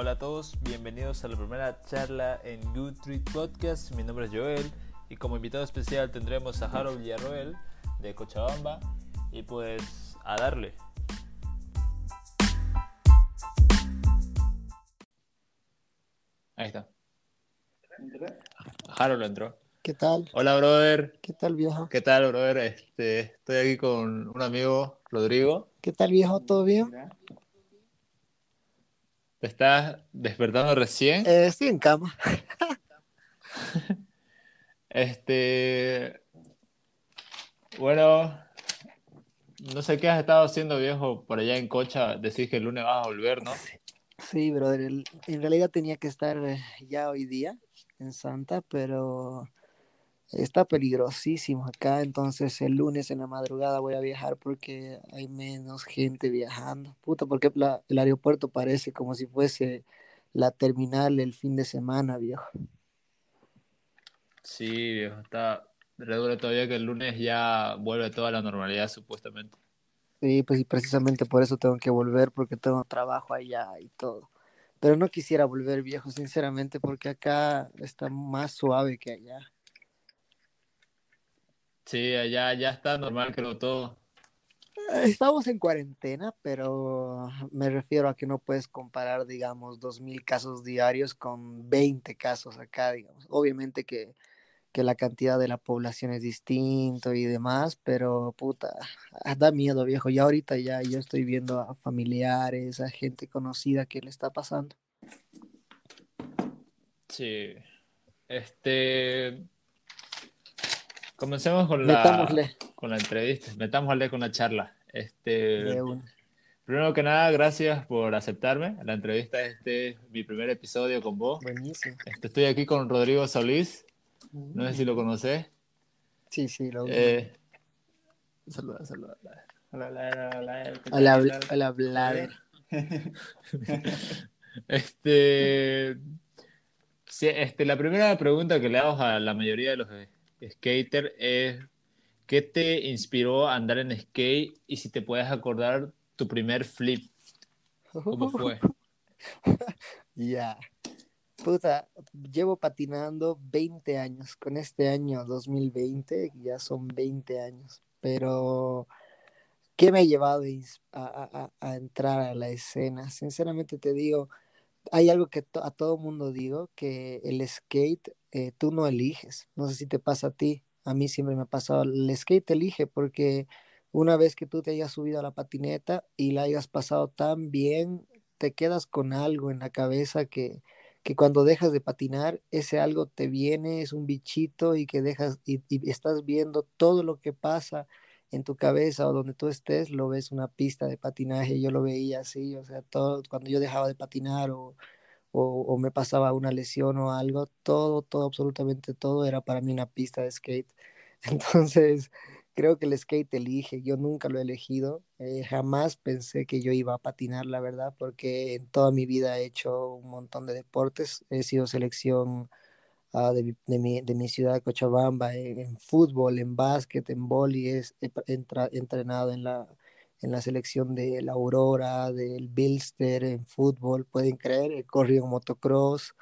Hola a todos, bienvenidos a la primera charla en Good Treat Podcast. Mi nombre es Joel y como invitado especial tendremos a Harold Villarroel de Cochabamba y pues a darle. Ahí está. Harold entró. ¿Qué tal? Hola, brother. ¿Qué tal, viejo? ¿Qué tal, brother? Este, estoy aquí con un amigo, Rodrigo. ¿Qué tal, viejo? ¿Todo bien? ¿Te estás despertando recién? Eh, estoy en cama. este. Bueno, no sé qué has estado haciendo, viejo, por allá en Cocha. Decís que el lunes vas a volver, ¿no? Sí, brother. En realidad tenía que estar eh, ya hoy día en Santa, pero está peligrosísimo acá. Entonces el lunes en la madrugada voy a viajar porque hay menos gente viajando. Puta, porque la- el aeropuerto parece como si fuese la terminal el fin de semana, viejo. Sí, viejo, está re duro todavía que el lunes ya vuelve toda la normalidad, supuestamente. Sí, pues y precisamente por eso tengo que volver, porque tengo trabajo allá y todo. Pero no quisiera volver viejo, sinceramente, porque acá está más suave que allá. Sí, allá ya está normal, creo todo. Eh, Estamos en cuarentena, pero me refiero a que no puedes comparar, digamos, dos mil casos diarios con 20 casos acá, digamos. Obviamente que, que la cantidad de la población es distinto y demás, pero puta, ah, da miedo, viejo. Ya ahorita ya yo estoy viendo a familiares, a gente conocida que le está pasando. Sí. Este. Comencemos con la, Metámosle con la entrevista, metámosle con la charla. Este, primero que nada, gracias por aceptarme. La entrevista este es mi primer episodio con vos. Buenísimo. Este, estoy aquí con Rodrigo Solís. No sé si lo conoces. Sí, sí, lo Eh, saluda, saluda. Hola, hola, hola, Hola, hola. Bla- hola, Blader. Este, sí, este, la primera pregunta que le hago a la mayoría de los skaters es ¿qué te inspiró a andar en skate y si te puedes acordar tu primer flip? ¿Cómo fue? Ya. Puta, llevo patinando 20 años. Con este año 2020 ya son 20 años. Pero, ¿qué me ha llevado a, entrar a la escena? Sinceramente te digo, hay algo que a todo mundo digo, que el skate eh, tú no eliges. No sé si te pasa a ti. A mí siempre me ha pasado. El skate te elige porque una vez que tú te hayas subido a la patineta y la hayas pasado tan bien, te quedas con algo en la cabeza que, que cuando dejas de patinar, ese algo te viene, es un bichito y que dejas y, y estás viendo todo lo que pasa en tu cabeza o donde tú estés, lo ves una pista de patinaje. Yo lo veía así, o sea, todo cuando yo dejaba de patinar o o, me pasaba una lesión o algo, todo, todo, absolutamente todo era para mí una pista de skate. Entonces, creo que el skate elige, yo nunca lo he elegido, eh, jamás pensé que yo iba a patinar, la verdad, porque en toda mi vida he hecho un montón de deportes, he sido selección ah, de, de, mi, de mi ciudad Cochabamba, en, fútbol, en básquet, en boli, es, he, entra, he entrenado en la, en la selección de la Aurora, del Bilster, en fútbol, pueden creer, he corrido en motocross,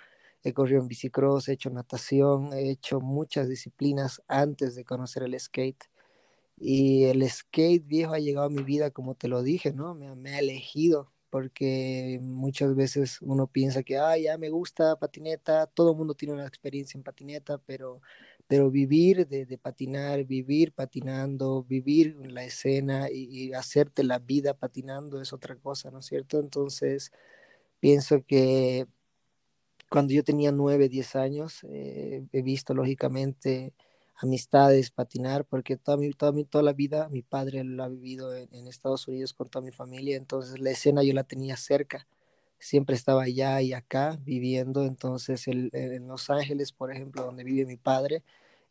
he corrido en bicicross, he hecho natación, he hecho muchas disciplinas antes de conocer el skate. Y el skate viejo ha llegado a mi vida, como te lo dije, ¿no? Me, ha elegido, porque muchas veces uno piensa que, ah, ya me gusta patineta, todo el mundo tiene una experiencia en patineta, pero, pero vivir de, patinar, vivir patinando, vivir la escena y, hacerte la vida patinando es otra cosa, ¿no es cierto? Entonces, pienso que cuando yo tenía nueve, diez años, eh, he visto lógicamente amistades patinar, porque toda, mi, toda, mi, toda la vida mi padre lo ha vivido en, Estados Unidos con toda mi familia, entonces la escena yo la tenía cerca, siempre estaba allá y acá viviendo, entonces el, en Los Ángeles, por ejemplo, donde vive mi padre,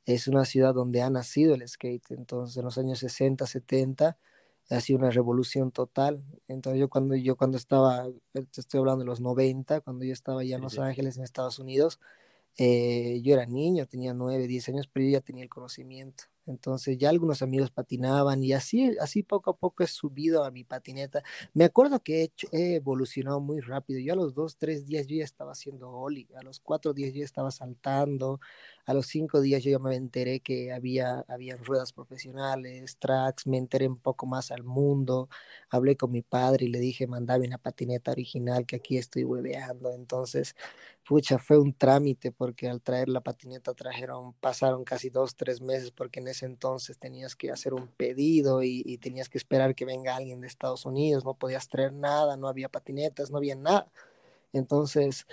es una ciudad donde ha nacido el skate, entonces en los años 60, 70 ha sido una revolución total. Entonces yo cuando yo cuando estaba, te estoy hablando de los 90, cuando yo estaba allá en Los Ángeles, en Estados Unidos, eh, yo era niño, tenía 9, 10 años, pero yo ya tenía el conocimiento. Entonces ya algunos amigos patinaban y así, así poco a poco he subido a mi patineta. Me acuerdo que he, evolucionado muy rápido. Yo a los dos, tres días yo ya estaba haciendo ollie, a los cuatro días yo ya estaba saltando, a los cinco días yo ya me enteré que había, había ruedas profesionales, tracks, me enteré un poco más al mundo. Hablé con mi padre y le dije, mandame una patineta original que aquí estoy hueveando. Entonces, pucha, fue un trámite porque al traer la patineta trajeron, pasaron casi dos, tres meses porque en ese entonces tenías que hacer un pedido y, tenías que esperar que venga alguien de Estados Unidos, no podías traer nada, no había patinetas, no había nada. Entonces,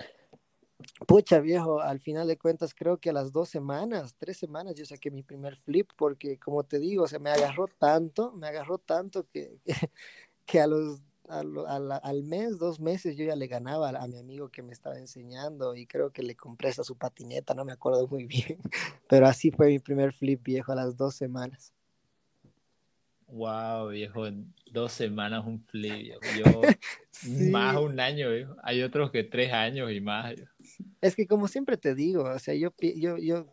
pucha viejo, al final de cuentas creo que a las dos semanas, tres semanas yo saqué mi primer flip porque como te digo, se me agarró tanto, me agarró tanto que, que a los al, al, mes, dos meses, yo ya le ganaba a, mi amigo que me estaba enseñando y creo que le compré hasta su patineta, no me acuerdo muy bien, pero así fue mi primer flip viejo a las dos semanas. Wow, viejo, dos semanas un flip, Yo más un año, viejo. Hay otros que tres años y más. Es que como siempre te digo, o sea, yo, yo, yo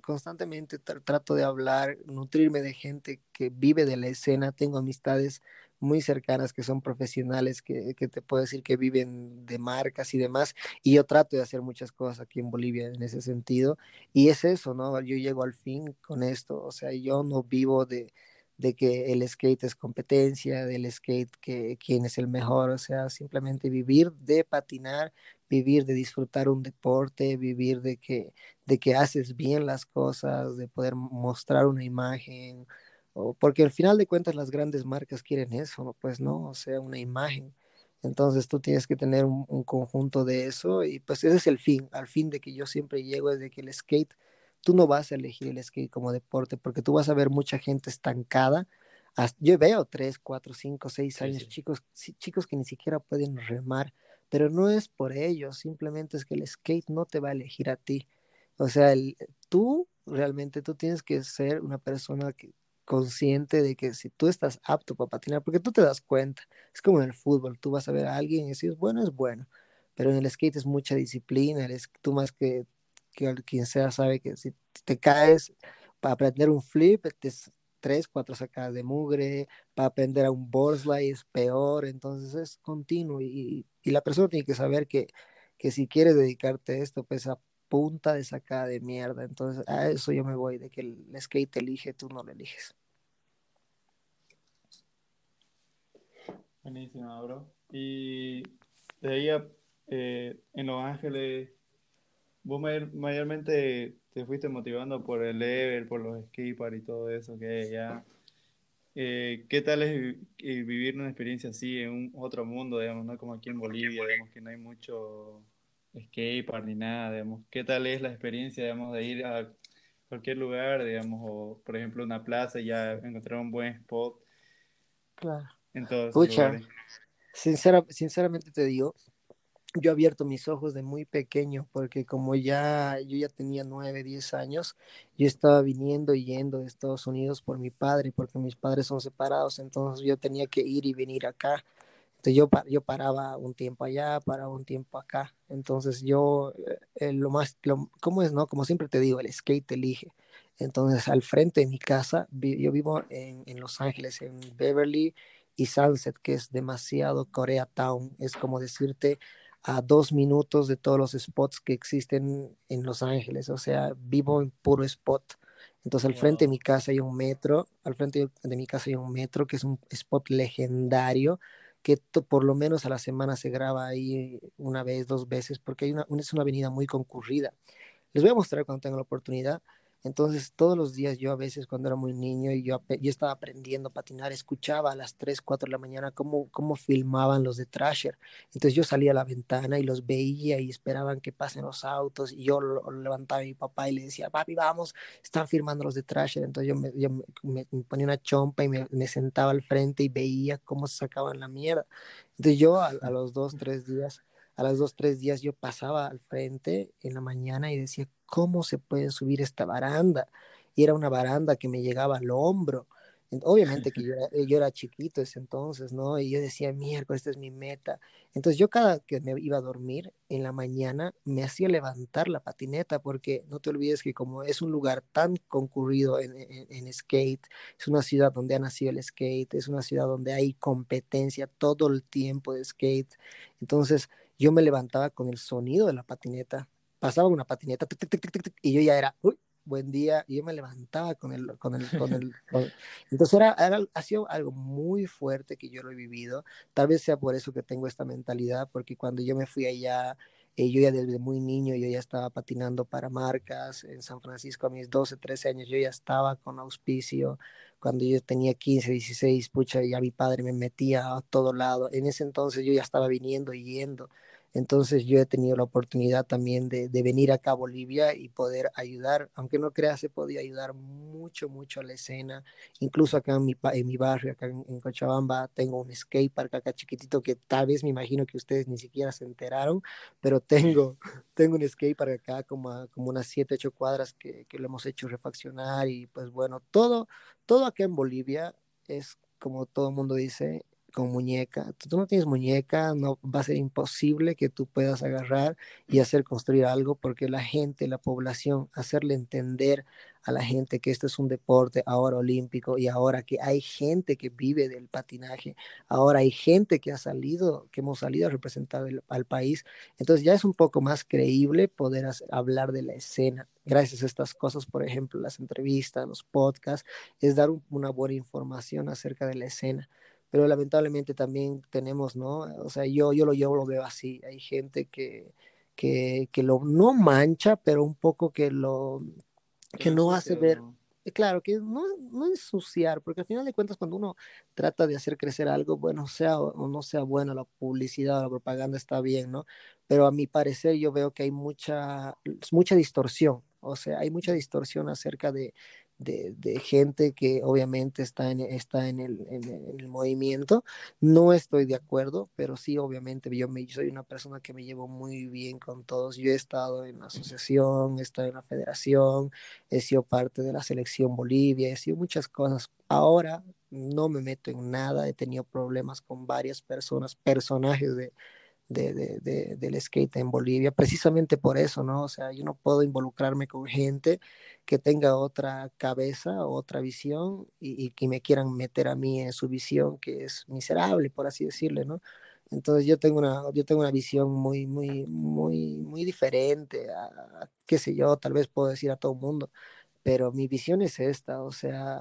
constantemente trato de hablar, nutrirme de gente que vive de la escena, tengo amistades muy cercanas que son profesionales, que, que, te puedo decir que viven de marcas y demás, y yo trato de hacer muchas cosas aquí en Bolivia en ese sentido, y es eso, ¿no? Yo llego al fin con esto, o sea, yo no vivo de, de que el skate es competencia, del skate que quién es el mejor, o sea, simplemente vivir de patinar, vivir de disfrutar un deporte, vivir de que, de que haces bien las cosas, de poder mostrar una imagen, porque al final de cuentas las grandes marcas quieren eso, pues no, o sea, una imagen. Entonces tú tienes que tener un, conjunto de eso y pues ese es el fin, al fin de que yo siempre llego es de que el skate, tú no vas a elegir el skate como deporte porque tú vas a ver mucha gente estancada. Yo veo tres, cuatro, cinco, seis años, chicos, chicos que ni siquiera pueden remar, pero no es por ello, simplemente es que el skate no te va a elegir a ti. O sea, el, tú realmente tú tienes que ser una persona que consciente de que si tú estás apto para patinar, porque tú te das cuenta, es como en el fútbol, tú vas a ver a alguien y decís, bueno, es bueno, pero en el skate es mucha disciplina, eres, tú más que, que quien sea sabe que si te caes para aprender un flip, es tres, cuatro sacadas de mugre, para aprender a un board slide es peor, entonces es continuo y, y la persona tiene que saber que, que si quieres dedicarte a esto, pues a punta de sacada de mierda. Entonces, a eso yo me voy, de que el skate elige, tú no lo eliges. Buenísimo, bro. Y de ahí eh, en Los Ángeles, vos mayormente te fuiste motivando por el level, por los skippers y todo eso que ya. Eh, ¿Qué tal es vivir una experiencia así en un otro mundo, digamos, no como aquí en Bolivia, digamos que no hay mucho skatepark ni nada, digamos. ¿Qué tal es la experiencia, digamos, de ir a cualquier lugar, digamos, o por ejemplo una plaza y ya encontrar un buen spot? Claro. En sinceramente te digo, yo he abierto mis ojos de muy pequeño, porque como ya yo ya tenía nueve, diez años, yo estaba viniendo y yendo de Estados Unidos por mi padre, porque mis padres son separados, entonces yo tenía que ir y venir acá. Entonces yo, yo paraba un tiempo allá, paraba un tiempo acá. Entonces yo, eh, lo más, lo, ¿cómo es, no? Como siempre te digo, el skate elige. Entonces al frente de mi casa, yo vivo en, en Los Ángeles, en Beverly y Sunset, que es demasiado Koreatown. Es como decirte a dos minutos de todos los spots que existen en Los Ángeles. O sea, vivo en puro spot. Entonces al frente de mi casa hay un metro, al frente de mi casa hay un metro que es un spot legendario que por lo menos a la semana se graba ahí una vez, dos veces, porque una, es una avenida muy concurrida. Les voy a mostrar cuando tenga la oportunidad. Entonces, todos los días yo a veces cuando era muy niño y yo, yo estaba aprendiendo a patinar, escuchaba a las 3, 4 de la mañana cómo, cómo filmaban los de Trasher. Entonces yo salía a la ventana y los veía y esperaban que pasen los autos y yo levantaba a mi papá y le decía, papi, vamos, están filmando los de Trasher. Entonces yo me, yo ponía una chompa y me, sentaba al frente y veía cómo sacaban la mierda. Entonces yo a, a los dos, tres días a las dos, tres días yo pasaba al frente en la mañana y decía, ¿cómo se puede subir esta baranda? Y era una baranda que me llegaba al hombro. Obviamente que yo era, yo era chiquito ese entonces, ¿no? Y yo decía, mierda, esta es mi meta. Entonces yo cada que me iba a dormir en la mañana me hacía levantar la patineta porque no te olvides que como es un lugar tan concurrido en, en, skate, es una ciudad donde ha nacido el skate, es una ciudad donde hay competencia todo el tiempo de skate. Entonces yo me levantaba con el sonido de la patineta. Pasaba una patineta y yo ya era, uy, buen día, y yo me levantaba con el, con el, con el, entonces era, era, ha sido algo muy fuerte que yo lo he vivido, tal vez sea por eso que tengo esta mentalidad, porque cuando yo me fui allá, eh, yo ya desde muy niño, yo ya estaba patinando para marcas en San Francisco a mis 12, 13 años, yo ya estaba con auspicio, cuando yo tenía 15, 16, pucha, ya mi padre me metía a todo lado, en ese entonces yo ya estaba viniendo y yendo, entonces yo he tenido la oportunidad también de, venir acá a Bolivia y poder ayudar, aunque no creas, he podido ayudar mucho, mucho a la escena. Incluso acá en mi, en mi barrio, acá en, Cochabamba, tengo un skatepark acá chiquitito que tal vez me imagino que ustedes ni siquiera se enteraron, pero tengo, tengo un skatepark acá como, como unas 7, 8 cuadras que, que lo hemos hecho refaccionar y pues bueno, todo, todo acá en Bolivia es como todo el mundo dice, con muñeca. Tú no tienes muñeca, no va a ser imposible que tú puedas agarrar y hacer construir algo porque la gente, la población, hacerle entender a la gente que esto es un deporte ahora olímpico y ahora que hay gente que vive del patinaje, ahora hay gente que ha salido, que hemos salido a representar al país. Entonces ya es un poco más creíble poder hablar de la escena. Gracias a estas cosas, por ejemplo, las entrevistas, los podcasts, es dar una buena información acerca de la escena pero lamentablemente también tenemos, ¿no? O sea, yo, yo, lo, yo lo veo así, hay gente que, que, que lo no mancha, pero un poco que lo, que no hace ver, eh, claro, que no, no ensuciar, porque al final de cuentas cuando uno trata de hacer crecer algo, bueno, sea o no sea bueno, la publicidad o la propaganda está bien, ¿no? Pero a mi parecer yo veo que hay mucha, mucha distorsión, o sea, hay mucha distorsión acerca de, de, gente que obviamente está en, está en el, en, el, movimiento. No estoy de acuerdo, pero sí, obviamente, yo, me, soy una persona que me llevo muy bien con todos. Yo he estado en la asociación, he estado en la federación, he sido parte de la selección Bolivia, he sido muchas cosas. Ahora no me meto en nada, he tenido problemas con varias personas, personajes de, de, de, del skate en Bolivia, precisamente por eso, ¿no? O sea, yo no puedo involucrarme con gente que tenga otra cabeza, otra visión y, que me quieran meter a mí en su visión que es miserable, por así decirle, ¿no? Entonces yo tengo una, yo tengo una visión muy, muy, muy, muy diferente a, qué sé yo, tal vez puedo decir a todo el mundo, pero mi visión es esta, o sea,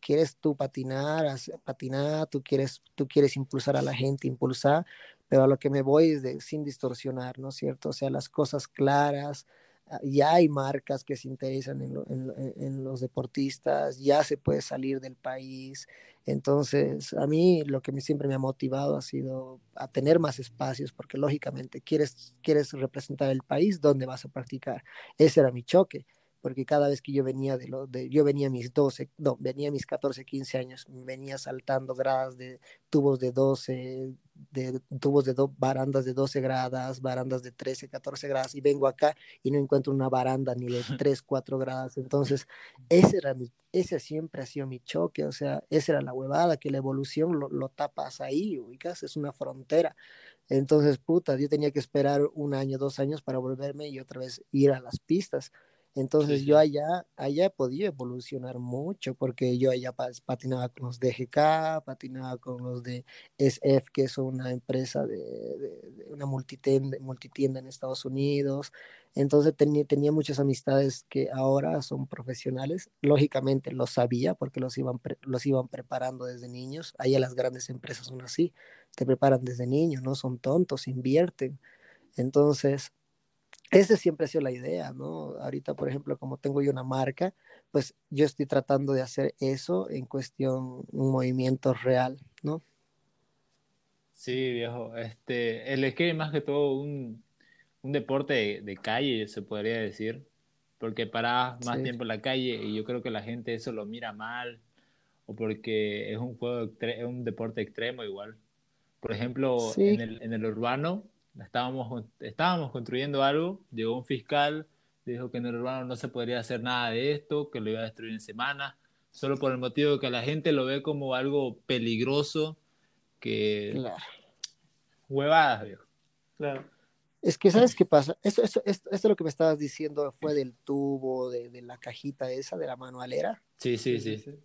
quieres tú patinar, patinar, tú quieres, tú quieres impulsar a la gente, impulsar, pero a lo que me voy es sin distorsionar, ¿no es cierto? O sea, las cosas claras, ah, ya hay marcas que se interesan en, los deportistas, ya se puede salir del país. Entonces, a mí lo que siempre me ha motivado ha sido a tener más espacios, porque lógicamente quieres, quieres representar el país donde vas a practicar. Ese era mi choque porque cada vez que yo venía de lo de yo venía a mis 12, no, venía a mis 14, 15 años, venía saltando gradas de tubos de 12, de tubos de barandas de 12 gradas, barandas de 13, 14 gradas y vengo acá y no encuentro una baranda ni de 3, 4 gradas. Entonces, ese era mi ese siempre ha sido mi choque, o sea, esa era la huevada que la evolución lo, lo tapas ahí, ubicas, es una frontera. Entonces, puta, yo tenía que esperar un año, dos años para volverme y otra vez ir a las pistas. Entonces yo allá, allá he podido evolucionar mucho porque yo allá patinaba con los de GK, patinaba con los de SF, que es una empresa de, una multitienda, multitienda, en Estados Unidos. Entonces tenía, tenía muchas amistades que ahora son profesionales. Lógicamente lo sabía porque los iban, los iban preparando desde niños. Allá las grandes empresas son así, te preparan desde niños, no son tontos, invierten. Entonces esa siempre ha sido la idea, ¿no? Ahorita, por ejemplo, como tengo yo una marca, pues yo estoy tratando de hacer eso en cuestión, un movimiento real, ¿no? Sí, viejo. Este, el skate es más que todo un, un deporte de, calle, se podría decir, porque paras más tiempo en la calle y yo creo que la gente eso lo mira mal o porque es un juego, es un deporte extremo igual. Por ejemplo, en, el, en el urbano estábamos, estábamos construyendo algo, llegó un fiscal, dijo que en el urbano no se podría hacer nada de esto, que lo iba a destruir en semana, solo por el motivo de que la gente lo ve como algo peligroso, que... Claro. Huevadas, viejo. Claro. Es que, ¿sabes qué pasa? Esto, esto, esto, esto, lo que me estabas diciendo fue del tubo, de, de, la cajita esa, de la manualera. sí, sí. sí. sí.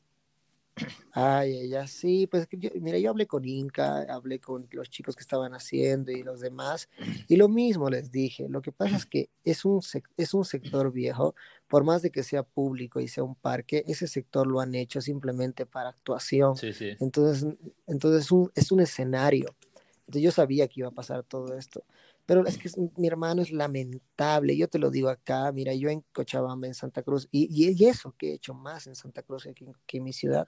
Ay, ella sí, pues mira, yo hablé con Inca, hablé con los chicos que estaban haciendo y los demás, y lo mismo les dije, lo que pasa es que es un, es un sector viejo, por más de que sea público y sea un parque, ese sector lo han hecho simplemente para actuación. Sí, sí. Entonces, entonces un, es un escenario. Entonces yo sabía que iba a pasar todo esto. Pero es que mi hermano es lamentable, yo te lo digo acá, mira, yo en Cochabamba, en Santa Cruz, y, y, eso que he hecho más en Santa Cruz que, que en mi ciudad.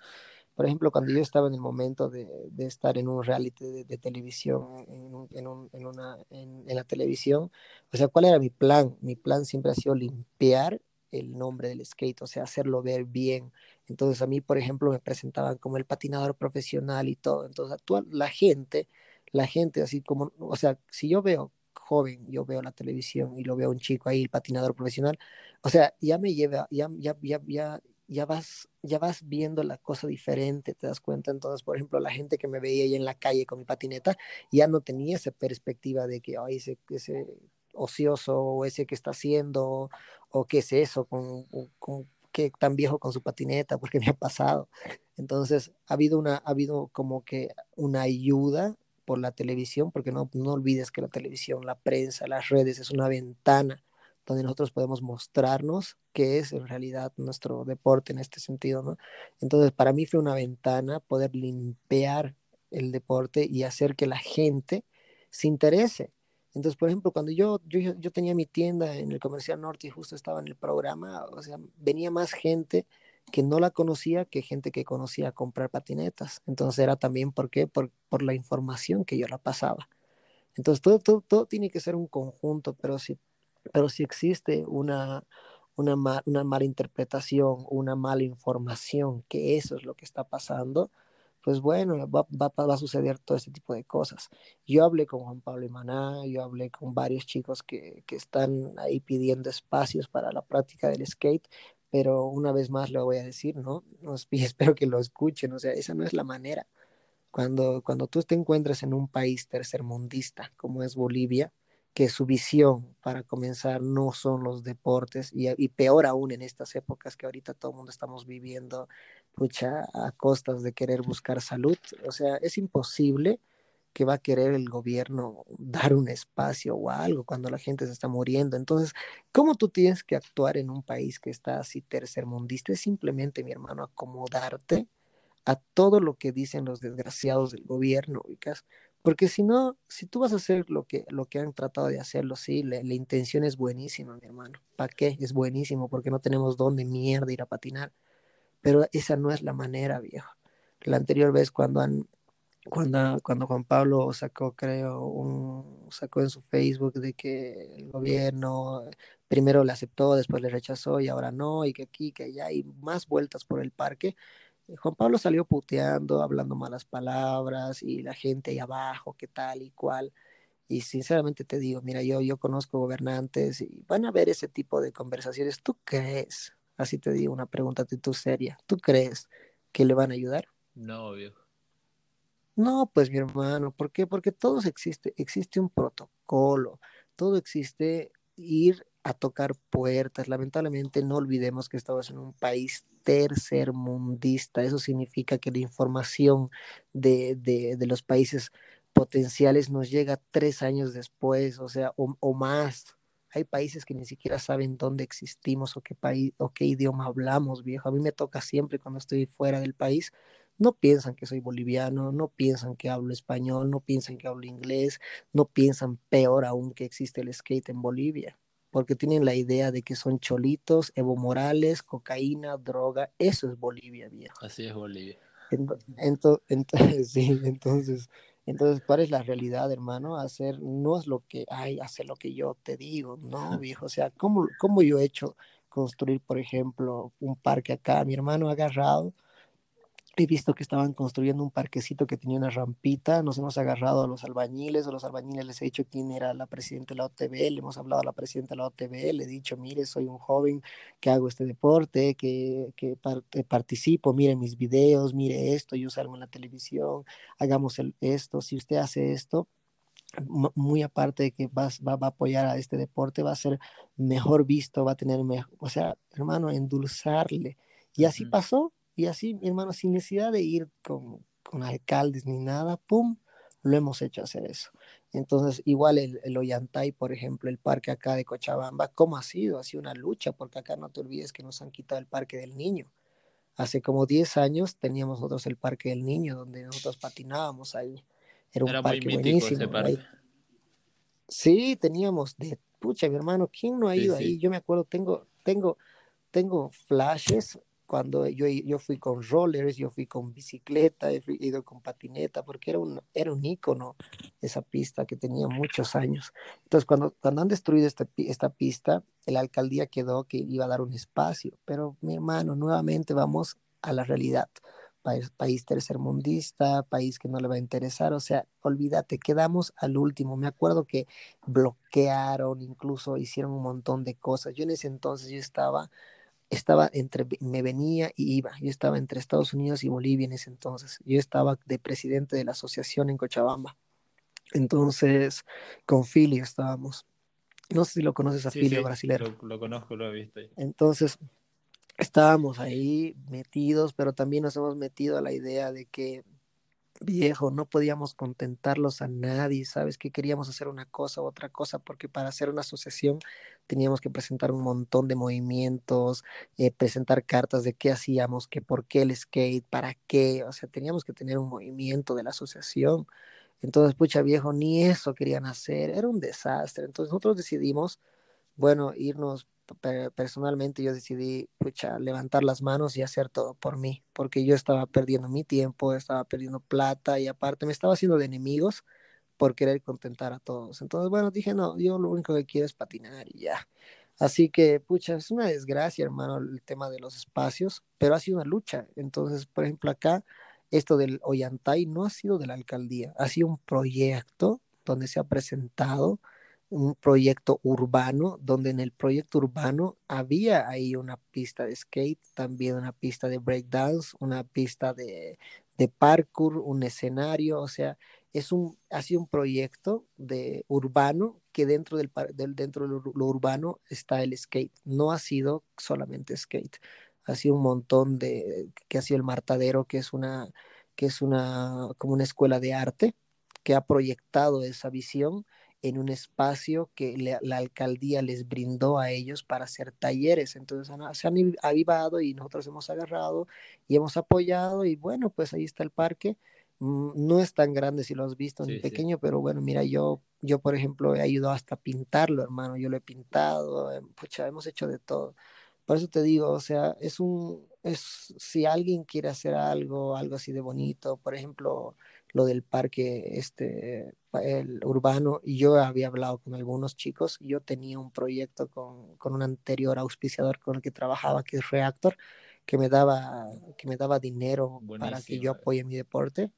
Por ejemplo, cuando yo estaba en el momento de, de estar en un reality de, televisión, en, en, un, en, una, en, la televisión, o sea, ¿cuál era mi plan? Mi plan siempre ha sido limpiar el nombre del skate, o sea, hacerlo ver bien. Entonces a mí, por ejemplo, me presentaban como el patinador profesional y todo. Entonces, actual, la gente, la gente así como, o sea, si yo veo joven, yo veo la televisión y lo veo un chico ahí, el patinador profesional, o sea, ya me lleva, ya, ya, ya, ya, ya vas, ya vas viendo la cosa diferente, te das cuenta. Entonces, por ejemplo, la gente que me veía ahí en la calle con mi patineta, ya no tenía esa perspectiva de que, ay, ese, ese ocioso, o ese que está haciendo, o qué es eso, con, con qué tan viejo con su patineta, porque me ha pasado. Entonces, ha habido una, ha habido como que una ayuda por la televisión, porque no, no olvides que la televisión, la prensa, las redes es una ventana donde nosotros podemos mostrarnos qué es en realidad nuestro deporte en este sentido, ¿no? Entonces, para mí fue una ventana poder limpiar el deporte y hacer que la gente se interese. Entonces, por ejemplo, cuando yo, yo, yo tenía mi tienda en el Comercial Norte y justo estaba en el programa, o sea, venía más gente que no la conocía que gente que conocía comprar patinetas. Entonces era también ¿por qué? Por, por la información que yo la pasaba. Entonces todo, todo, todo, tiene que ser un conjunto, pero si, pero si existe una, una, una mala interpretación, una mala información, que eso es lo que está pasando, pues bueno, va, va, va, a suceder todo este tipo de cosas. Yo hablé con Juan Pablo y Maná, yo hablé con varios chicos que, que están ahí pidiendo espacios para la práctica del skate, pero una vez más lo voy a decir, ¿no? Y espero que lo escuchen, o sea, esa no es la manera. Cuando, cuando tú te encuentras en un país tercermundista como es Bolivia, que su visión para comenzar no son los deportes y, peor aún en estas épocas que ahorita todo el mundo estamos viviendo, pucha, a costas de querer buscar salud, o sea, es imposible que va a querer el gobierno dar un espacio o algo cuando la gente se está muriendo. Entonces, ¿cómo tú tienes que actuar en un país que está así tercermundista? Es simplemente, mi hermano, acomodarte a todo lo que dicen los desgraciados del gobierno, ubicas. Porque si no, si tú vas a hacer lo que, lo que han tratado de hacerlo, sí, la, la intención es buenísima, mi hermano. ¿Para qué? Es buenísimo porque no tenemos dónde mierda ir a patinar. Pero esa no es la manera, viejo. La anterior vez cuando han cuando, cuando Juan Pablo sacó, creo, un, sacó en su Facebook de que el gobierno primero le aceptó, después le rechazó y ahora no, y que aquí, que allá, hay más vueltas por el parque. Eh, Juan Pablo salió puteando, hablando malas palabras y la gente ahí abajo, qué tal y cual. Y sinceramente te digo, mira, yo, yo conozco gobernantes y van a ver ese tipo de conversaciones. ¿Tú crees? Así te digo una pregunta tú seria. ¿Tú crees que le van a ayudar? No, viejo. No, pues mi hermano, ¿por qué? Porque todo existe, existe un protocolo, todo existe ir a tocar puertas. Lamentablemente no olvidemos que estamos en un país tercermundista. Eso significa que la información de, de, de los países potenciales nos llega tres años después, o sea, o, o, más. Hay países que ni siquiera saben dónde existimos o qué país o qué idioma hablamos, viejo. A mí me toca siempre cuando estoy fuera del país no piensan que soy boliviano, no piensan que hablo español, no piensan que hablo inglés, no piensan peor aún que existe el skate en Bolivia. porque tienen la idea de que son cholitos, Evo Morales, cocaína, droga, eso es Bolivia, viejo. Así es Bolivia. Entonces, sí, entonces, entonces, ¿cuál es la realidad, hermano? Hacer no es lo que, ay, hacer lo que yo te digo, no, viejo, o sea, ¿cómo, cómo yo he hecho construir, por ejemplo, un parque acá? Mi hermano ha agarrado he visto que estaban construyendo un parquecito que tenía una rampita, nos hemos agarrado a los albañiles, a los albañiles les he dicho quién era la presidenta de la OTB, le hemos hablado a la presidenta de la OTB, le he dicho, mire, soy un joven que hago este deporte, que, que eh, participo, mire mis videos, mire esto, yo salgo en la televisión, hagamos el, esto, si usted hace esto, muy aparte de que va, va, a apoyar a este deporte, va a ser mejor visto, va a tener mejor, o sea, hermano, endulzarle. Y así pasó, y así, mi hermano, sin necesidad de ir con, con alcaldes ni nada, ¡pum! Lo hemos hecho hacer eso. Entonces, igual el, el, Ollantay, por ejemplo, el parque acá de Cochabamba, ¿cómo ha sido? Ha sido una lucha, porque acá no te olvides que nos han quitado el parque del niño. Hace como 10 años teníamos nosotros el parque del niño, donde nosotros patinábamos ahí. Era un parque buenísimo. Sí, teníamos de pucha, mi hermano, ¿quién no ha ido ahí? Yo me acuerdo, tengo, tengo, tengo flashes cuando yo, yo fui con rollers, yo fui con bicicleta, he ido con patineta, porque era un, era un ícono esa pista que tenía muchos años. Entonces, cuando, cuando han destruido esta, esta pista, la alcaldía quedó que iba a dar un espacio, pero mi hermano, nuevamente vamos a la realidad. País, país tercermundista, país que no le va a interesar, o sea, olvídate, quedamos al último. Me acuerdo que bloquearon, incluso hicieron un montón de cosas. Yo en ese entonces yo estaba estaba entre, me venía y iba. Yo estaba entre Estados Unidos y Bolivia en ese entonces. Yo estaba de presidente de la asociación en Cochabamba. Entonces, con Filio estábamos. No sé si lo conoces a Filio brasileño. Lo, conozco, lo he visto. Entonces, estábamos ahí metidos, pero también nos hemos metido a la idea de que viejo, no podíamos contentarlos a nadie, ¿sabes? Que queríamos hacer una cosa u otra cosa, porque para hacer una asociación teníamos que presentar un montón de movimientos, eh, presentar cartas de qué hacíamos, que por qué el skate, para qué, o sea, teníamos que tener un movimiento de la asociación. Entonces, pucha viejo, ni eso querían hacer, era un desastre. Entonces nosotros decidimos, bueno, irnos personalmente yo decidí pucha, levantar las manos y hacer todo por mí, porque yo estaba perdiendo mi tiempo, estaba perdiendo plata y aparte me estaba haciendo de enemigos por querer contentar a todos. Entonces, bueno, dije, no, yo lo único que quiero es patinar y ya. Así que, pucha, es una desgracia, hermano, el tema de los espacios, pero ha sido una lucha. Entonces, por ejemplo, acá, esto del Ollantay no ha sido de la alcaldía, ha sido un proyecto donde se ha presentado un proyecto urbano, donde en el proyecto urbano había ahí una pista de skate, también una pista de breakdance, una pista de, de parkour, un escenario, o sea, es un, ha sido un proyecto de urbano que dentro del, dentro de lo, urbano está el skate. No ha sido solamente skate, ha sido un montón de, que ha sido el Martadero, que es una, que es una, como una escuela de arte, que ha proyectado esa visión en un espacio que la alcaldía les brindó a ellos para hacer talleres. Entonces se han avivado y nosotros hemos agarrado y hemos apoyado y bueno, pues ahí está el parque. Mm, no es tan grande si lo has visto, ni pequeño, pero bueno, mira, yo, yo por ejemplo he ayudado hasta a pintarlo, hermano, yo lo he pintado, em, pucha, hemos hecho de todo. Por eso te digo, o sea, es un, es, si alguien quiere hacer algo, algo así de bonito, por ejemplo, lo del parque este, el urbano, y yo había hablado con algunos chicos, yo tenía un proyecto con, con, un anterior auspiciador con el que trabajaba, que es Reactor, que me daba, que me daba dinero para que yo apoye mi deporte.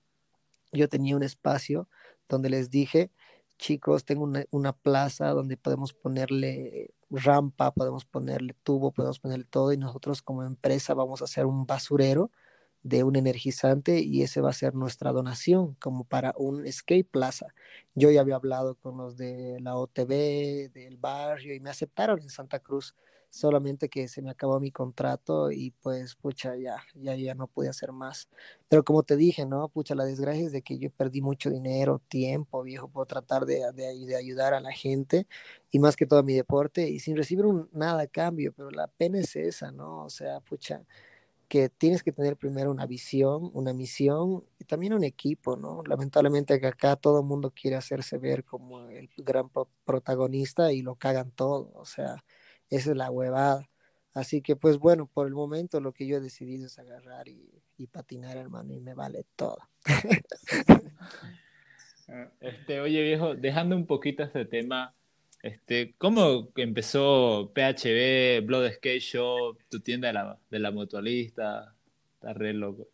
Yo tenía un espacio donde les dije, chicos, tengo una, plaza donde podemos ponerle rampa, podemos ponerle tubo, podemos ponerle todo, y nosotros como empresa vamos a hacer un basurero de un energizante y ese va a ser nuestra donación como para un skate plaza. Yo ya había hablado con los de la OTB, del barrio y me aceptaron en Santa Cruz, solamente que se me acabó mi contrato y pues pucha, ya, ya, ya no pude hacer más. Pero como te dije, ¿no? Pucha, la desgracia es de que yo perdí mucho dinero, tiempo, viejo, por tratar de, de, ayudar a la gente y más que todo mi deporte y sin recibir un, nada a cambio, pero la pena es esa, ¿no? O sea, pucha que tienes que tener primero una visión, una misión y también un equipo, ¿no? Lamentablemente que acá todo el mundo quiere hacerse ver como el gran protagonista y lo cagan todo, o sea, esa es la huevada. Así que pues bueno, por el momento lo que yo he decidido es agarrar y, y patinar, hermano, y me vale todo. Este, oye viejo, dejando un poquito este tema, este, ¿cómo empezó PHB, Blood Skate Shop, tu tienda de la, de la mutualista? Está re loco.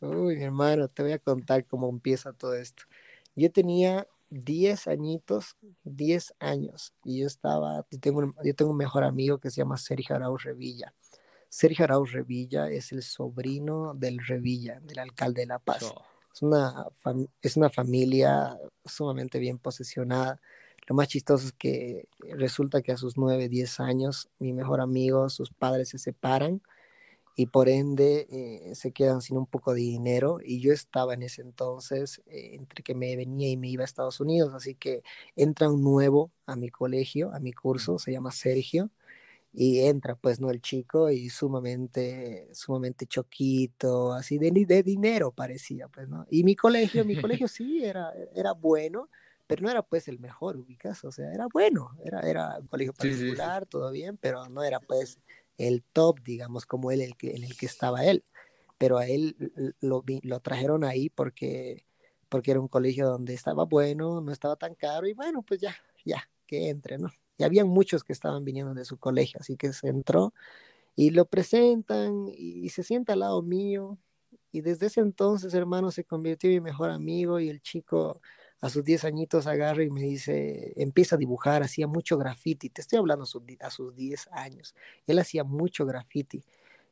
Uy, hermano, te voy a contar cómo empieza todo esto. Yo tenía 10 añitos, 10 años, y yo estaba, yo tengo, un, yo tengo un mejor amigo que se llama Sergio Arauz Revilla. Sergio Arauz Revilla es el sobrino del Revilla, del alcalde de La Paz. Es, una es una familia sumamente bien posesionada. Lo más chistoso es que resulta que a sus 9, 10 años, mi mejor amigo, sus padres se separan y por ende eh, se quedan sin un poco de dinero y yo estaba en ese entonces eh, entre que me venía y me iba a Estados Unidos, así que entra un nuevo a mi colegio, a mi curso, se llama Sergio y entra pues no el chico y sumamente sumamente choquito así de, de dinero parecía pues no y mi colegio mi colegio sí era era bueno pero no era pues el mejor ubicas o sea era bueno era era un colegio particular todo bien pero no era pues el top, digamos, como él, el que, en el que estaba él. Pero a él lo, lo trajeron ahí porque, porque era un colegio donde estaba bueno, no estaba tan caro y bueno, pues ya, ya, que entre, ¿no? Y habían muchos que estaban viniendo de su colegio, así que se entró y lo presentan y, se sienta al lado mío. Y desde ese entonces, hermano, se convirtió en mi mejor amigo y el chico a sus 10 añitos agarra y me dice, empieza a dibujar, hacía mucho graffiti, te estoy hablando a sus 10 años, él hacía mucho graffiti.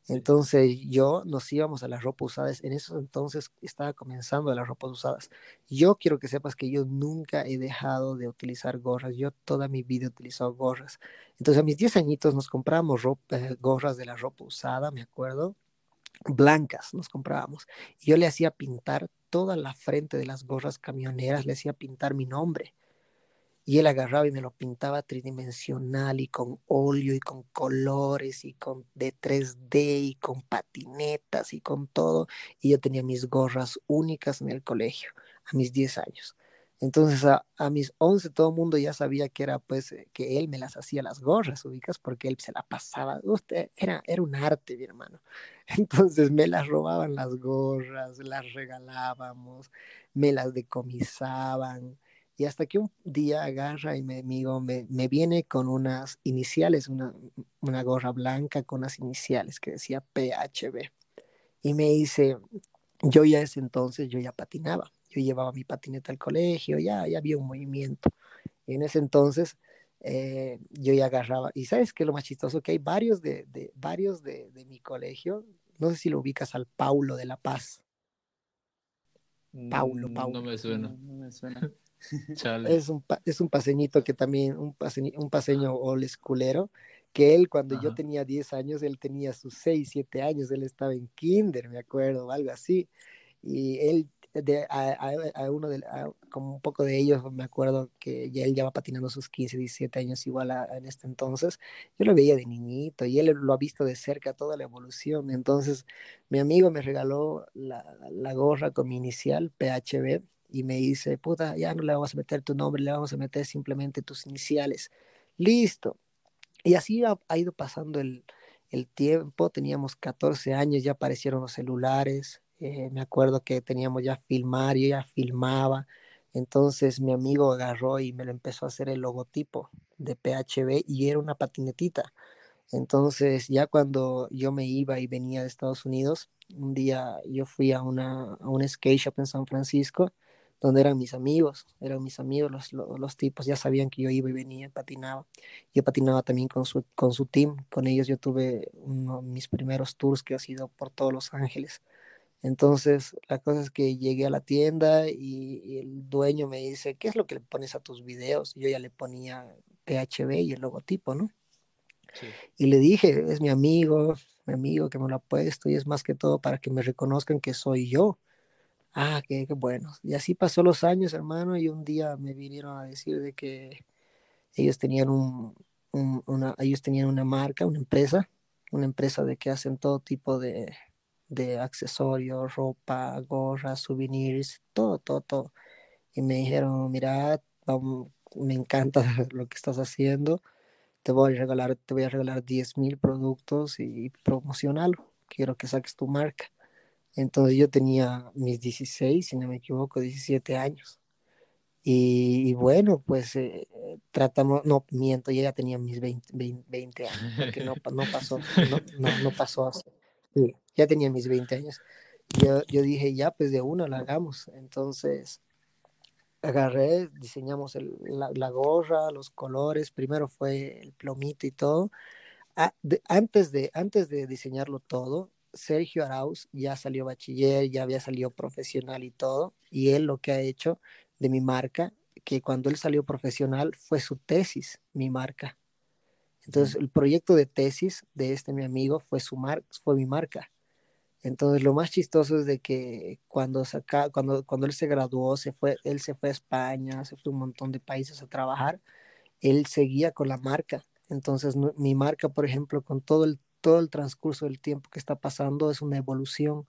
Entonces yo nos íbamos a las ropas usadas, en esos entonces estaba comenzando las ropas usadas. Yo quiero que sepas que yo nunca he dejado de utilizar gorras, yo toda mi vida he utilizado gorras. Entonces a mis 10 añitos nos compramos eh, gorras de la ropa usada, me acuerdo, blancas nos comprábamos. Y yo le hacía pintar toda la frente de las gorras camioneras, le hacía pintar mi nombre. Y él agarraba y me lo pintaba tridimensional y con óleo y con colores y con de 3D y con patinetas y con todo. Y yo tenía mis gorras únicas en el colegio a mis 10 años. Entonces a, mis 11 todo el mundo ya sabía que era pues eh, que él me las hacía las gorras, ubicas, porque él se la pasaba. Usted era, era un arte, mi hermano. Entonces me las robaban las gorras, las regalábamos, me las decomisaban. Y hasta que un día agarra y me, amigo, me, me viene con unas iniciales, una, una gorra blanca con unas iniciales que decía PHB. Y me dice, yo ya ese entonces, yo ya patinaba yo llevaba mi patineta al colegio, ya, ya había un movimiento. Y en ese entonces eh, yo ya agarraba, y sabes qué es lo más chistoso, que hay varios de, de varios de, de, mi colegio, no sé si lo ubicas al Paulo de La Paz. Paulo, mm, Paulo. No me suena. No, me suena. es, un, es un paseñito que también, un, paseño, un paseño old schoolero, que él cuando yo tenía 10 años, él tenía sus 6, 7 años, él estaba en kinder, me acuerdo, algo así. Y él de, a, uno de, como un poco de ellos, me acuerdo que ya él ya va patinando sus 15, 17 años igual en este entonces, yo lo veía de niñito y él lo ha visto de cerca toda la evolución, entonces mi amigo me regaló la, la gorra con mi inicial, PHB, y me dice, puta, ya no le vamos a meter tu nombre, le vamos a meter simplemente tus iniciales, listo, y así ha, ha ido pasando el, el tiempo, teníamos 14 años, ya aparecieron los celulares, eh, me acuerdo que teníamos ya filmar, yo ya filmaba. Entonces mi amigo agarró y me lo empezó a hacer el logotipo de PHB y era una patinetita. Entonces ya cuando yo me iba y venía de Estados Unidos, un día yo fui a una, a un skate shop en San Francisco, donde eran mis amigos, eran mis amigos los, los, tipos, ya sabían que yo iba y venía, patinaba. Yo patinaba también con su, con su team, con ellos yo tuve uno mis primeros tours que ha sido por todos Los Ángeles. Entonces, la cosa es que llegué a la tienda y, el dueño me dice, ¿qué es lo que le pones a tus videos? yo ya le ponía PHB y el logotipo, ¿no? Y le dije, es mi amigo, mi amigo que me lo ha puesto y es más que todo para que me reconozcan que soy yo. Ah, qué, bueno. Y así pasó los años, hermano, y un día me vinieron a decir de que ellos tenían un, una, ellos tenían una marca, una empresa, una empresa de que hacen todo tipo de, de accesorios, ropa, gorras, souvenirs, todo, todo, todo. Y me dijeron, mira, me encanta lo que estás haciendo, te voy a regalar, te voy a regalar 10 mil productos y promocionalo, quiero que saques tu marca. Entonces yo tenía mis 16, si no me equivoco, 17 años. Y, bueno, pues eh, tratamos, no, miento, ya tenía mis 20, 20, años, porque no, no pasó, no, no, no pasó así. Sí, ya tenía mis 20 años. Yo, yo dije, ya, pues de una la hagamos. Entonces, agarré, diseñamos el, la, la, gorra, los colores, primero fue el plomito y todo. Ah, antes, de, antes de diseñarlo todo, Sergio Arauz ya salió bachiller, ya había salido profesional y todo, y él lo que ha hecho de mi marca, que cuando él salió profesional fue su tesis, mi marca. Entonces, el proyecto de tesis de este mi amigo fue, su mar fue mi marca. Entonces, lo más chistoso es de que cuando, saca, cuando, cuando él se graduó, se fue, él se fue a España, se fue a un montón de países a trabajar, él seguía con la marca. Entonces, mi marca, por ejemplo, con todo el, todo el transcurso del tiempo que está pasando, es una evolución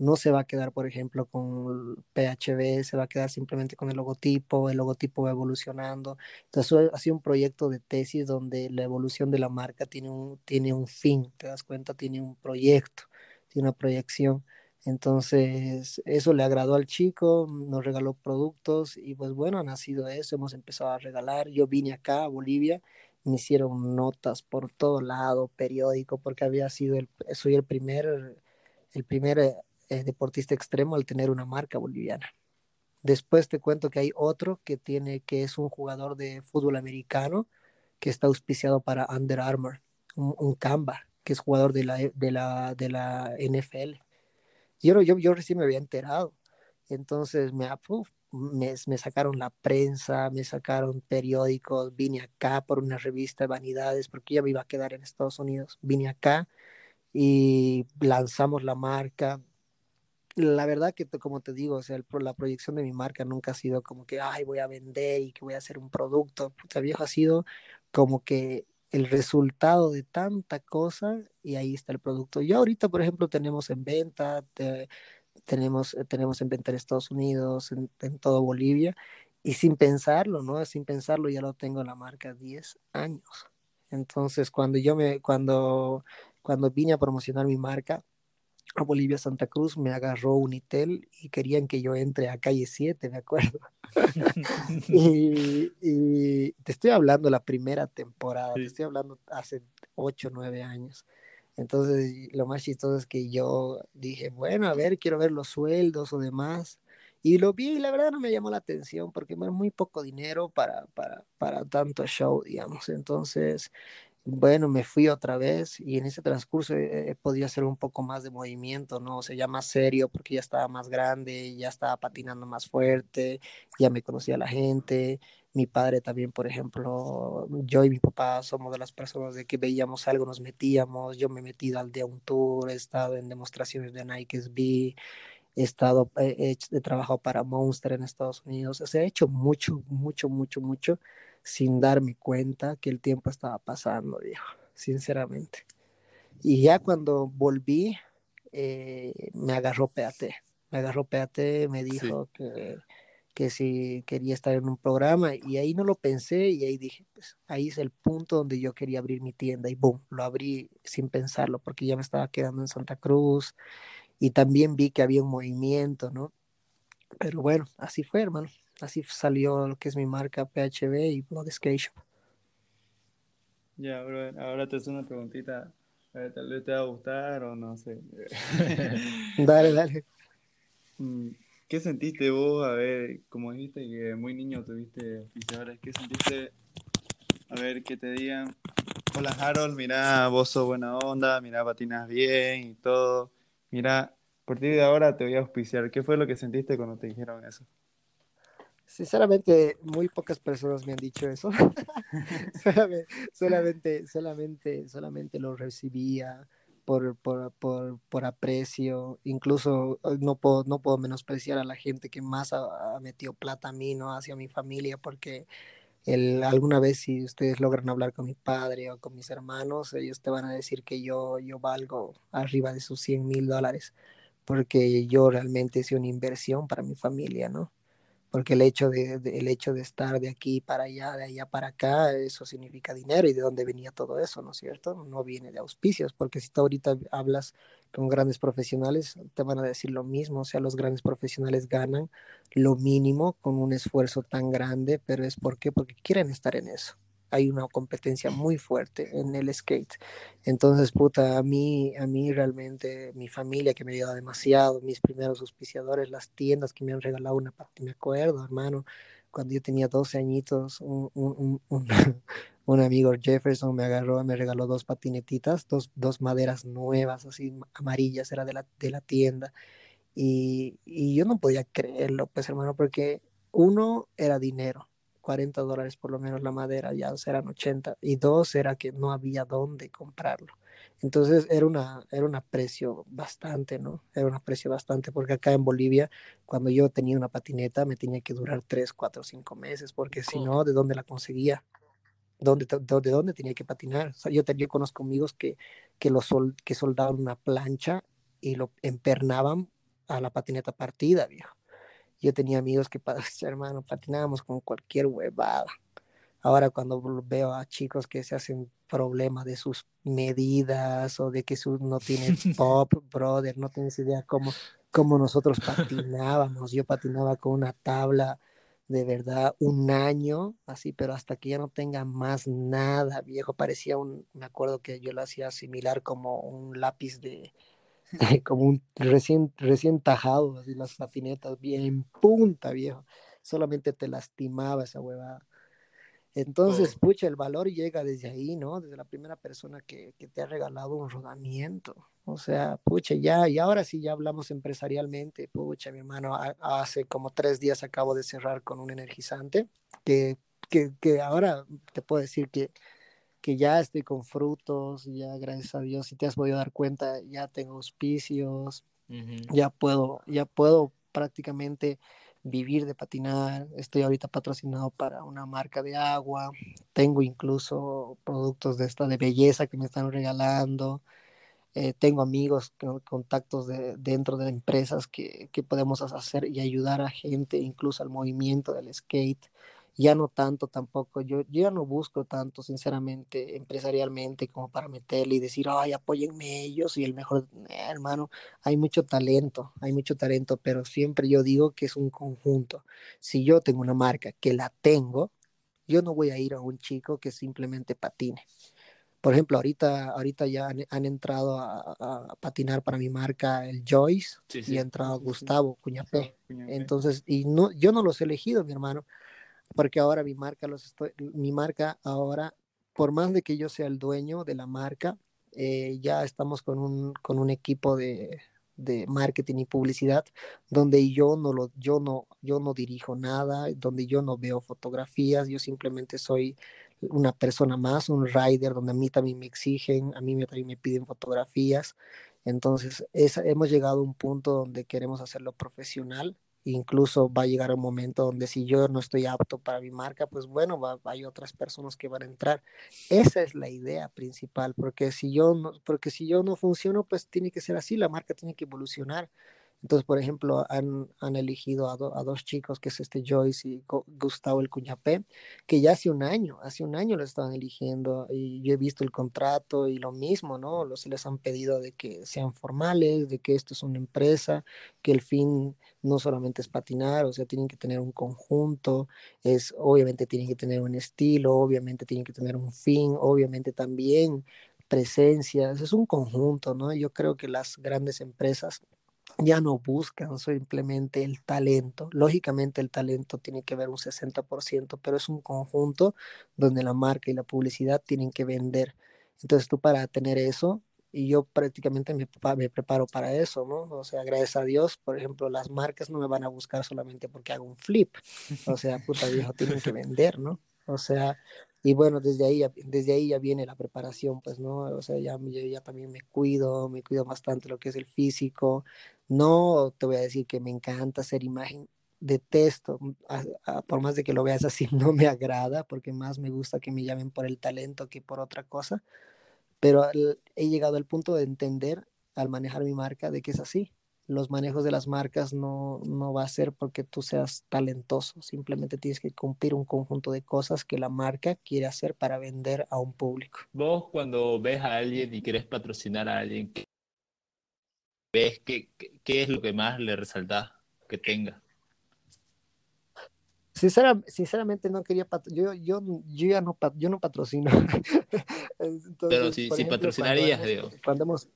no se va a quedar, por ejemplo, con PHB, se va a quedar simplemente con el logotipo, el logotipo va evolucionando. Entonces, ha sido un proyecto de tesis donde la evolución de la marca tiene un, tiene un fin, te das cuenta, tiene un proyecto, tiene una proyección. Entonces, eso le agradó al chico, nos regaló productos y pues bueno, ha nacido eso, hemos empezado a regalar. Yo vine acá a Bolivia, me hicieron notas por todo lado, periódico, porque había sido el, soy el primer, el primer eh, eh, deportista extremo al tener una marca boliviana. Después te cuento que hay otro que tiene, que es un jugador de fútbol americano que está auspiciado para Under Armour, un, un Kamba, que es jugador de la, de la, de la NFL. Yo, yo, yo recién me había enterado. Entonces me, me, me, sacaron la prensa, me sacaron periódicos, vine acá por una revista de vanidades, porque ya me iba a quedar en Estados Unidos. Vine acá y lanzamos la marca, la verdad que como te digo, o sea, la proyección de mi marca nunca ha sido como que, ay, voy a vender y que voy a hacer un producto. Puta viejo, ha sido como que el resultado de tanta cosa y ahí está el producto. Yo ahorita, por ejemplo, tenemos en venta, tenemos, eh, tenemos en venta en Estados Unidos, en, en todo Bolivia, y sin pensarlo, ¿no? Sin pensarlo ya lo tengo en la marca 10 años. Entonces, cuando yo me, cuando, cuando vine a promocionar mi marca, a Bolivia Santa Cruz me agarró Unitel y querían que yo entre a calle 7, me acuerdo. y, te estoy hablando la primera temporada, te estoy hablando hace 8, 9 años. Entonces, lo más chistoso es que yo dije, bueno, a ver, quiero ver los sueldos o demás. Y lo vi y la verdad no me llamó la atención porque es muy poco dinero para, para, para tanto show, digamos. Entonces, bueno, me fui otra vez y en ese transcurso he, podido hacer un poco más de movimiento, ¿no? O sea, ya más serio porque ya estaba más grande, ya estaba patinando más fuerte, ya me conocía la gente. Mi padre también, por ejemplo, yo y mi papá somos de las personas de que veíamos algo, nos metíamos. Yo me he metido al de un tour, he estado en demostraciones de Nike SB, he estado, he, he trabajado para Monster en Estados Unidos. O sea, he hecho mucho, mucho, mucho, mucho sin darme cuenta que el tiempo estaba pasando, viejo, sinceramente. Y ya cuando volví, eh, me agarró PAT. Me agarró PAT, me dijo que, que si quería estar en un programa y ahí no lo pensé y ahí dije, pues ahí es el punto donde yo quería abrir mi tienda y boom, lo abrí sin pensarlo porque ya me estaba quedando en Santa Cruz y también vi que había un movimiento, ¿no? Pero bueno, así fue, hermano. Así salió lo que es mi marca PHB y Shop. Ya, bro, ahora te hago una preguntita. tal vez te va a gustar o no sé. dale, dale. Mm, ¿Qué sentiste vos? A ver, como dijiste que muy niño tuviste oficiadores, ¿qué sentiste? A ver, que te digan, hola Harold, mira, vos sos buena onda, mira, patinas bien y todo. Mira, a partir de ahora te voy a auspiciar. ¿Qué fue lo que sentiste cuando te dijeron eso? Sinceramente, muy pocas personas me han dicho eso. solamente, solamente, solamente, lo recibía por, por, por, por, aprecio. Incluso eh, no puedo, no puedo menospreciar a la gente que más ha, metido plata a mí, ¿no? Hacia mi familia, porque el, alguna vez si ustedes logran hablar con mi padre o con mis hermanos, ellos te van a decir que yo, yo valgo arriba de sus 100 mil dólares, porque yo realmente hice una inversión para mi familia, ¿no? Porque el hecho de, el hecho de estar de aquí para allá, de allá para acá, eso significa dinero y de dónde venía todo eso, ¿no es cierto? No viene de auspicios, porque si tú ahorita hablas con grandes profesionales, te van a decir lo mismo, o sea, los grandes profesionales ganan lo mínimo con un esfuerzo tan grande, pero es porque porque quieren estar en eso hay una competencia muy fuerte en el skate. Entonces, puta, a mí, a mí realmente, mi familia que me ha ayudado demasiado, mis primeros auspiciadores, las tiendas que me han regalado una parte, me acuerdo, hermano, cuando yo tenía 12 añitos, un, un, un, un, amigo Jefferson me agarró, me regaló dos patinetitas, dos, dos maderas nuevas, así amarillas, era de la, de la tienda. Y, y yo no podía creerlo, pues hermano, porque uno era dinero 40 dólares por lo menos la madera, ya eran 80, y dos era que no había dónde comprarlo. Entonces era una, era un aprecio bastante, ¿no? Era un aprecio bastante, porque acá en Bolivia, cuando yo tenía una patineta, me tenía que durar 3, 4, 5 meses, porque si no, ¿de dónde la conseguía? ¿Dónde, de, dónde tenía que patinar? O sea, yo, yo conozco amigos que, que, lo sol, que soldaban una plancha y lo empernaban a la patineta partida, viejo. Yo tenía amigos que, hermano, patinábamos con cualquier huevada. Ahora cuando veo a chicos que se hacen problemas de sus medidas o de que su, no tienen pop, brother, no tienes idea cómo, cómo nosotros patinábamos. Yo patinaba con una tabla de verdad un año, así, pero hasta que ya no tenga más nada, viejo, parecía un, me acuerdo que yo lo hacía similar como un lápiz de, como un recién, recién tajado, así las patinetas bien punta, viejo. Solamente te lastimaba esa huevada. Entonces, oh. pucha, el valor llega desde ahí, ¿no? Desde la primera persona que, que, te ha regalado un rodamiento. O sea, pucha, ya, y ahora sí ya hablamos empresarialmente. Pucha, mi hermano, hace como tres días acabo de cerrar con un energizante que, que, que ahora te puedo decir que que ya estoy con frutos, ya gracias a Dios, si te has podido dar cuenta, ya tengo auspicios, ya puedo, ya puedo prácticamente vivir de patinar, estoy ahorita patrocinado para una marca de agua, tengo incluso productos de esta de belleza que me están regalando, eh, tengo amigos, contactos de, dentro de empresas que, que podemos hacer y ayudar a gente, incluso al movimiento del skate ya no tanto tampoco, yo, ya no busco tanto, sinceramente, empresarialmente, como para meterle y decir, ay, apóyenme ellos y el mejor, eh, hermano, hay mucho talento, hay mucho talento, pero siempre yo digo que es un conjunto. Si yo tengo una marca que la tengo, yo no voy a ir a un chico que simplemente patine. Por ejemplo, ahorita, ahorita ya han, entrado a, patinar para mi marca el Joyce y ha entrado Gustavo Cuñapé. Entonces, y no, yo no los he elegido, mi hermano porque ahora mi marca, los mi marca ahora, por más de que yo sea el dueño de la marca, eh, ya estamos con un, con un equipo de, de, marketing y publicidad donde yo no lo yo no yo no dirijo nada donde yo no veo fotografías yo simplemente soy una persona más un rider donde a mí también me exigen a mí también me piden fotografías. Entonces hemos llegado a un punto donde queremos hacerlo profesional incluso va a llegar un momento donde si yo no estoy apto para mi marca, pues bueno, va, hay otras personas que van a entrar. Esa es la idea principal, porque si yo no, porque si yo no funciono, pues tiene que ser así, la marca tiene que evolucionar. Entonces, por ejemplo, han, han elegido a, a, dos chicos, que es este Joyce y Gustavo el Cuñapé, que ya hace un año, hace un año lo estaban eligiendo y yo he visto el contrato y lo mismo, ¿no? Los, les han pedido de que sean formales, de que esto es una empresa, que el fin no solamente es patinar, o sea, tienen que tener un conjunto, es, obviamente tienen que tener un estilo, obviamente tienen que tener un fin, obviamente también presencias, es un conjunto, ¿no? Yo creo que las grandes empresas ya no buscan simplemente el talento. Lógicamente el talento tiene que ver un 60%, pero es un conjunto donde la marca y la publicidad tienen que vender. Entonces tú para tener eso, y yo prácticamente me, preparo para eso, ¿no? O sea, gracias a Dios, por ejemplo, las marcas no me van a buscar solamente porque hago un flip. O sea, puta viejo, tienen que vender, ¿no? O sea, y bueno, desde ahí, desde ahí ya viene la preparación, pues, ¿no? O sea, ya, yo ya también me cuido, me cuido bastante lo que es el físico. No te voy a decir que me encanta hacer imagen, detesto, por más de que lo veas así, no me agrada, porque más me gusta que me llamen por el talento que por otra cosa, pero he llegado al punto de entender al manejar mi marca de que es así. Los manejos de las marcas no, no va a ser porque tú seas talentoso, simplemente tienes que cumplir un conjunto de cosas que la marca quiere hacer para vender a un público. Vos cuando ves a alguien y querés patrocinar a alguien, ¿ves qué, qué es lo que más le resalta que tenga? sinceramente no quería yo, yo, yo ya no, yo no patrocino. Pero si, si patrocinarías, digo. Cuando hemos,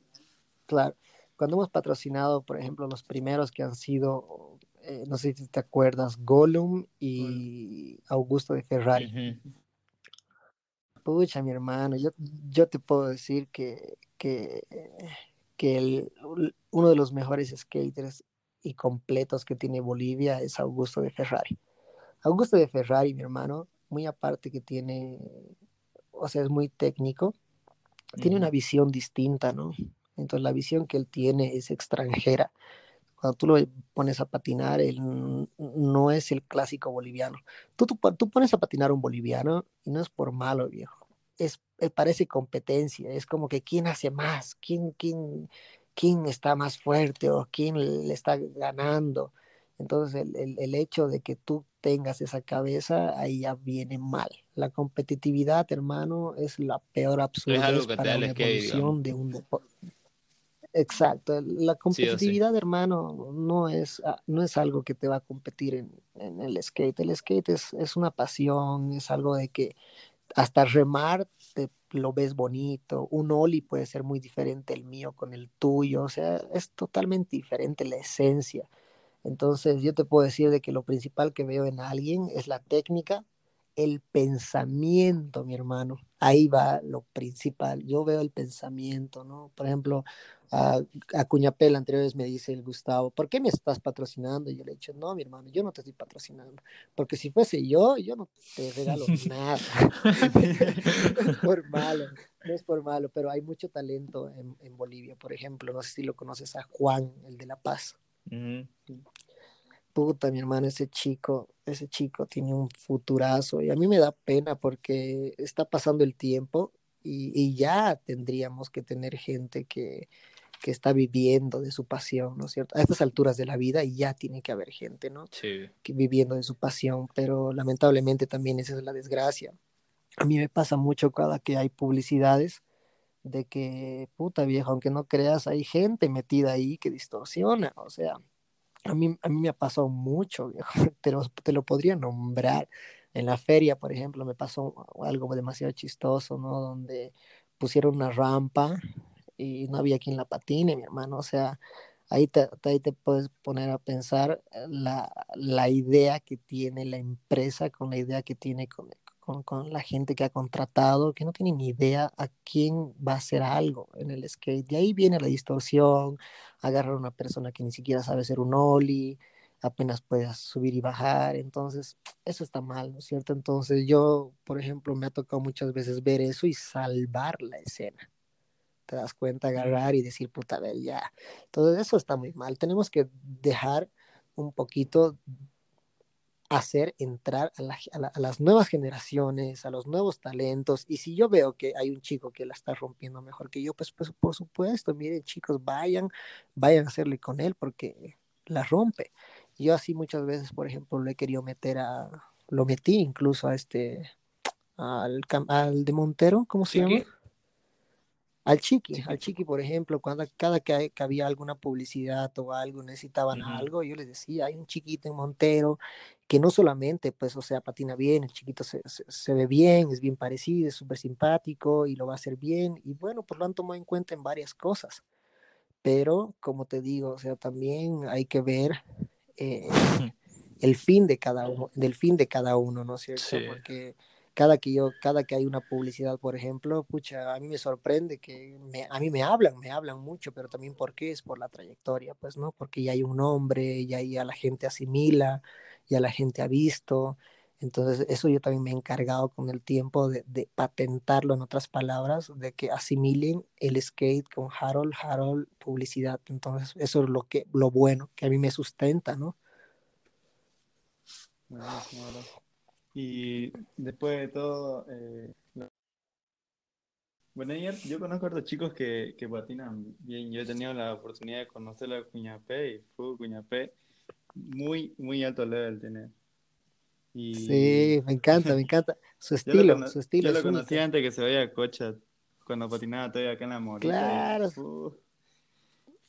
claro, cuando hemos patrocinado, por ejemplo, los primeros que han sido, eh, no sé si te acuerdas, Gollum y Augusto de Ferrari. Pucha, mi hermano, yo, yo te puedo decir que, que, que el, uno de los mejores skaters y completos que tiene Bolivia es Augusto de Ferrari. Augusto de Ferrari, mi hermano, muy aparte que tiene, o sea, es muy técnico, tiene una visión distinta, ¿no? Entonces la visión que él tiene es extranjera. Cuando tú lo pones a patinar, él no es el clásico boliviano. Tú, tú, tú pones a patinar a un boliviano y no es por malo, viejo. Es, eh, parece competencia, es como que quién hace más, quién, quién, quién está más fuerte o quién le está ganando. Entonces el, el, hecho de que tú tengas esa cabeza, ahí ya viene mal. La competitividad, hermano, es la peor absurda para la evolución de un deporte. Exacto, la competitividad, hermano, no es, ah, no es algo que te va a competir en, en el skate. El skate es, es, una pasión, es algo de que hasta remar te lo ves bonito. Un oli puede ser muy diferente el mío con el tuyo, o sea, es totalmente diferente la esencia. Entonces yo te puedo decir de que lo principal que veo en alguien es la técnica, el pensamiento, mi hermano. Ahí va lo principal. Yo veo el pensamiento, ¿no? Por ejemplo, a, a Cuñapel anteriores me dice el Gustavo, ¿por qué me estás patrocinando? Y yo le he dicho, no, mi hermano, yo no te estoy patrocinando. Porque si fuese yo, yo no te regalo nada. no es por malo, no es por malo, pero hay mucho talento en, en Bolivia. Por ejemplo, no sé si lo conoces a Juan, el de La Paz. Puta, mi hermano, ese chico, ese chico tiene un futurazo y a mí me da pena porque está pasando el tiempo y, ya tendríamos que tener gente que, que, está viviendo de su pasión, ¿no es cierto? A estas alturas de la vida ya tiene que haber gente, ¿no? Sí. Que viviendo de su pasión, pero lamentablemente también esa es la desgracia. A mí me pasa mucho cada que hay publicidades de que, puta viejo, aunque no creas, hay gente metida ahí que distorsiona, o sea, a mí, a mí me ha pasado mucho, viejo, te lo, te lo podría nombrar. En la feria, por ejemplo, me pasó algo demasiado chistoso, ¿no? Donde pusieron una rampa y no había quien la patine, mi hermano, o sea, ahí te, ahí te puedes poner a pensar la, la idea que tiene la empresa con la idea que tiene con, con, la gente que ha contratado, que no tiene ni idea a quién va a hacer algo en el skate. De ahí viene la distorsión, agarrar a una persona que ni siquiera sabe hacer un ollie, apenas puedas subir y bajar, entonces eso está mal, ¿no es cierto? Entonces yo, por ejemplo, me ha tocado muchas veces ver eso y salvar la escena. Te das cuenta, agarrar y decir, puta, ver, ya. Todo eso está muy mal. Tenemos que dejar un poquito hacer entrar a, las nuevas generaciones, a los nuevos talentos. Y si yo veo que hay un chico que la está rompiendo mejor que yo, pues, pues por supuesto, miren chicos, vayan, vayan a hacerle con él porque la rompe. Yo así muchas veces, por ejemplo, le he querido meter a, lo metí incluso a este, al, al de Montero, ¿cómo se llama? Al chiqui, al chiqui, por ejemplo, cuando cada que, había alguna publicidad o algo, necesitaban algo, yo les decía, hay un chiquito en Montero que no solamente, pues, o sea, patina bien, el chiquito se, se, ve bien, es bien parecido, es súper simpático y lo va a hacer bien, y bueno, pues lo han tomado en cuenta en varias cosas. Pero, como te digo, o sea, también hay que ver eh, el fin de cada uno, del fin de cada uno, ¿no es cierto? Porque cada que yo, cada que hay una publicidad, por ejemplo, pucha, a mí me sorprende que a mí me hablan, me hablan mucho, pero también por qué es por la trayectoria, pues, ¿no? Porque ya hay un nombre, ya, ya la gente asimila, ya la gente ha visto. Entonces, eso yo también me he encargado con el tiempo de, patentarlo, en otras palabras, de que asimilen el skate con Harold, Harold, publicidad. Entonces, eso es lo que, lo bueno, que a mí me sustenta, ¿no? Y después de todo, eh, lo- bueno, yo, yo conozco a otros chicos que, que patinan bien. Yo he tenido la oportunidad de conocerlo a Cuñapé y fue Cuñapé muy, muy alto level tiene. Y Sí, me encanta, me encanta. Su estilo, su estilo yo lo es único. conocí antes que se veía Cocha cuando patinaba todavía acá en la Morita. y Claro.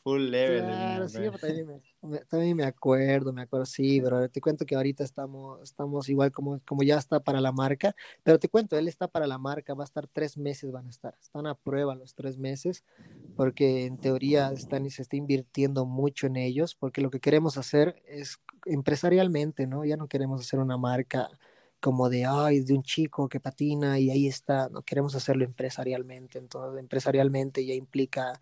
Fu- full level Claro, sí, también me, también me acuerdo, me acuerdo, sí, pero te cuento que ahorita estamos, estamos igual como, como ya está para la marca, pero te cuento, él está para la marca, va a estar tres meses, van a estar, están a prueba los tres meses, porque en teoría están, se está invirtiendo mucho en ellos, porque lo que queremos hacer es empresarialmente, ¿no? Ya no queremos hacer una marca como de, ay, de un chico que patina y ahí está, no queremos hacerlo empresarialmente, entonces empresarialmente ya implica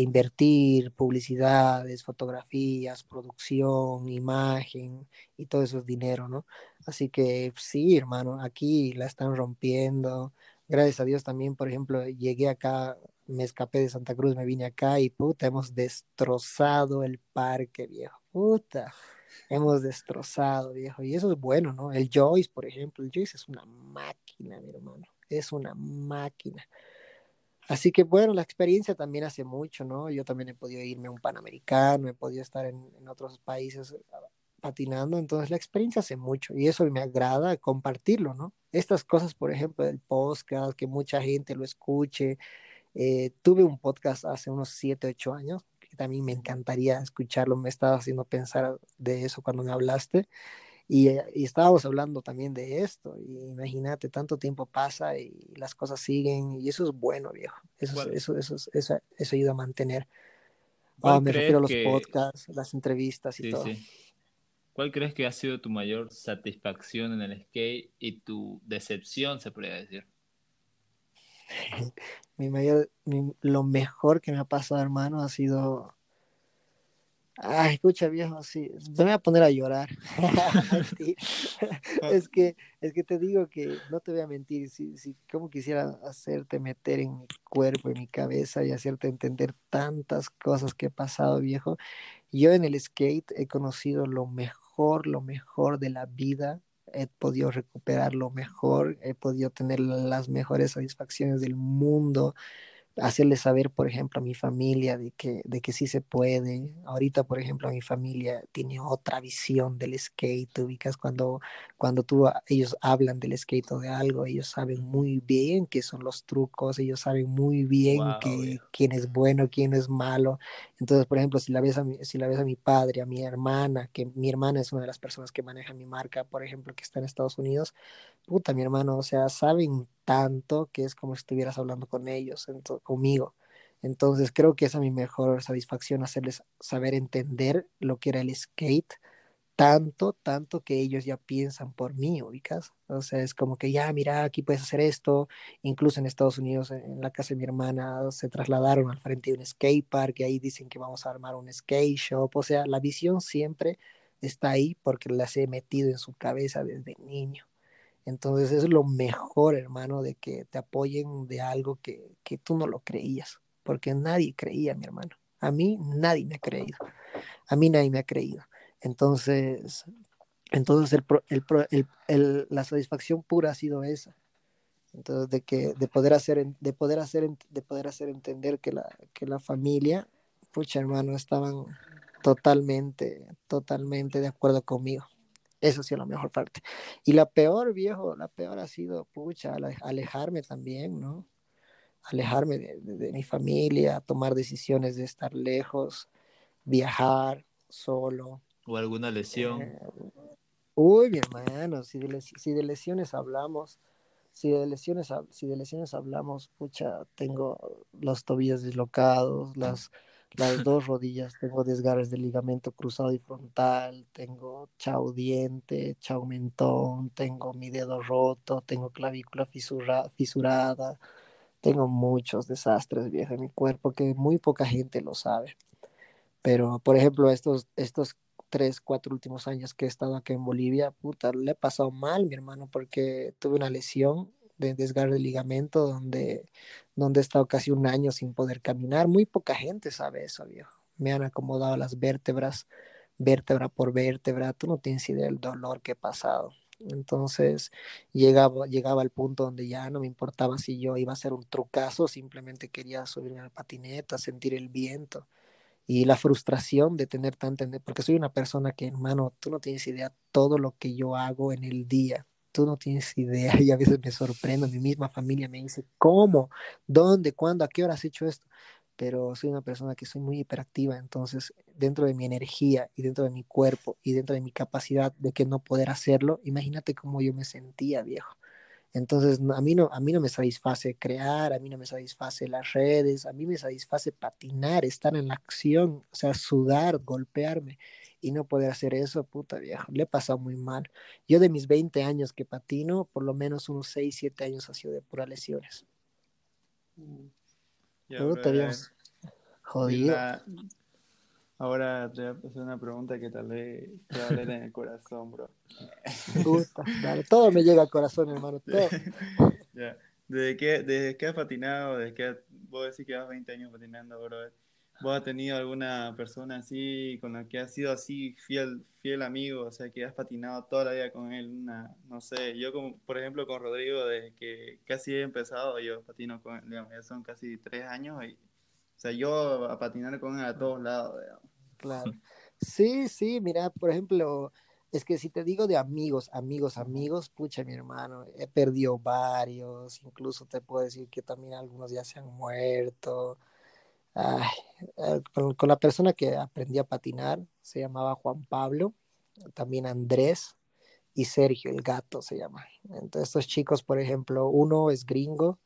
invertir, publicidades, fotografías, producción, imagen y todo eso es dinero, ¿no? Así que sí, hermano, aquí la están rompiendo. Gracias a Dios también, por ejemplo, llegué acá, me escapé de Santa Cruz, me vine acá y puta, hemos destrozado el parque, viejo. Puta, hemos destrozado, viejo. Y eso es bueno, ¿no? El Joyce, por ejemplo, el Joyce es una máquina, mi hermano. Es una máquina. Así que bueno, la experiencia también hace mucho, ¿no? Yo también he podido irme a un Panamericano, he podido estar en, en otros países eh, patinando, entonces la experiencia hace mucho y eso me agrada compartirlo, ¿no? Estas cosas, por ejemplo, del podcast, que mucha gente lo escuche. Eh, tuve un podcast hace unos 7, 8 años, que también me encantaría escucharlo, me estaba haciendo pensar de eso cuando me hablaste. Y, eh, y estábamos hablando también de esto, y imagínate, tanto tiempo pasa y las cosas siguen, y eso es bueno, viejo. Eso, es- ¿Cuál? eso, eso, es- eso, eso ayuda a mantener. ¿Cuál Ah, me refiero a los que- podcasts, las entrevistas y Sí, todo. sí. ¿Cuál crees que ha sido tu mayor satisfacción en el skate y tu decepción, se podría decir? Mi mayor, mi- lo mejor que me ha pasado, hermano, ha sido. Ay, escucha, viejo, sí, me voy a poner a llorar. Es que, es que te digo que no te voy a mentir, si, si como quisiera hacerte meter en mi cuerpo, en mi cabeza y hacerte entender tantas cosas que he pasado, viejo. Yo en el skate he conocido lo mejor, lo mejor de la vida. He podido recuperar lo mejor, he podido tener las mejores satisfacciones del mundo, hacerle saber, por ejemplo, a mi familia de que, de que sí se puede. Ahorita, por ejemplo, mi familia tiene otra visión del skate. ¿te ubicas cuando, cuando tú, ellos hablan del skate o de algo, ellos saben muy bien qué son los trucos, ellos saben muy bien Wow, que, quién es bueno, quién es malo. Entonces, por ejemplo, si la ves a mi, si la ves a mi padre, a mi hermana, que mi hermana es una de las personas que maneja mi marca, por ejemplo, que está en Estados Unidos, puta, mi hermano, o sea, saben tanto que es como si estuvieras hablando con ellos, conmigo. Entonces, creo que esa es mi mejor satisfacción, hacerles saber entender lo que era el skate, tanto, tanto que ellos ya piensan por mí, ubicas. O sea, es como que ya, mira, aquí puedes hacer esto. Incluso en Estados Unidos, en la casa de mi hermana, se trasladaron al frente de un skate park y ahí dicen que vamos a armar un skate shop. O sea, la visión siempre está ahí porque las he metido en su cabeza desde niño. Entonces es lo mejor, hermano, de que te apoyen de algo que, que tú no lo creías, porque nadie creía, mi hermano. A mí nadie me ha creído. A mí nadie me ha creído. Entonces, entonces el, el, la satisfacción pura ha sido esa. Entonces, de que de poder hacer de poder hacer de poder hacer entender que la que la familia, pucha, hermano, estaban totalmente totalmente de acuerdo conmigo. Eso ha sido la mejor parte. Y la peor, viejo, la peor ha sido, pucha, ale- alejarme también, ¿no? Alejarme de, de- de mi familia, tomar decisiones de estar lejos, viajar solo. ¿O alguna lesión? Eh, uy, mi hermano, si de, les- si de lesiones hablamos, si de lesiones, si de lesiones hablamos, pucha, tengo los tobillos dislocados, las, las dos rodillas, tengo desgarres del ligamento cruzado y frontal, tengo chau diente, chau mentón, tengo mi dedo roto, tengo clavícula fisura- fisurada, tengo muchos desastres, viejo, en mi cuerpo que muy poca gente lo sabe. Pero, por ejemplo, estos, estos tres, cuatro últimos años que he estado acá en Bolivia, puta, le he pasado mal, mi hermano, porque tuve una lesión de desgarre de ligamento donde, donde he estado casi un año sin poder caminar. Muy poca gente sabe eso, viejo. Me han acomodado las vértebras vértebra por vértebra, tú no tienes idea del dolor que he pasado. Entonces llegaba, llegaba al punto donde ya no me importaba si yo iba a hacer un trucazo, simplemente quería subirme al patineta, sentir el viento y la frustración de tener tanta, porque soy una persona que, hermano, tú no tienes idea todo lo que yo hago en el día, tú no tienes idea y a veces me sorprendo, mi misma familia me dice, ¿cómo? ¿Dónde? ¿Cuándo? ¿A qué hora has hecho esto? Pero soy una persona que soy muy hiperactiva, entonces dentro de mi energía y dentro de mi cuerpo y dentro de mi capacidad de que no poder hacerlo, imagínate cómo yo me sentía, viejo. Entonces, a mí, no, a mí no me satisface crear, a mí no me satisface las redes, a mí me satisface patinar, estar en la acción, o sea, sudar, golpearme y no poder hacer eso, puta viejo, le he pasado muy mal. Yo de mis 20 años que patino, por lo menos unos 6, 7 años ha sido de puras lesiones. Mm. puta, Dios. Jodido. Ahora te voy a hacer una pregunta que tal vez te va a leer en el corazón, bro. Gusta, todo me llega al corazón, hermano, todo. ya. ¿Desde que, desde que has patinado, desde que vos decís que vas 20 años patinando, bro, ¿vos has tenido alguna persona así con la que has sido así fiel, fiel amigo? O sea, que has patinado toda la vida con él, una, no sé, yo como, por ejemplo, con Rodrigo, desde que casi he empezado, yo patino con él, digamos, ya son casi tres años y, o sea, yo a patinar con él a todos lados, digamos. Claro. Sí, sí, mira, por ejemplo, es que si te digo de amigos, amigos, amigos, pucha, mi hermano, he perdido varios, incluso te puedo decir que también algunos ya se han muerto. Ay, eh, con, con, la persona que aprendí a patinar, se llamaba Juan Pablo, también Andrés y Sergio, el gato se llama. Entonces, estos chicos, por ejemplo, uno es gringo,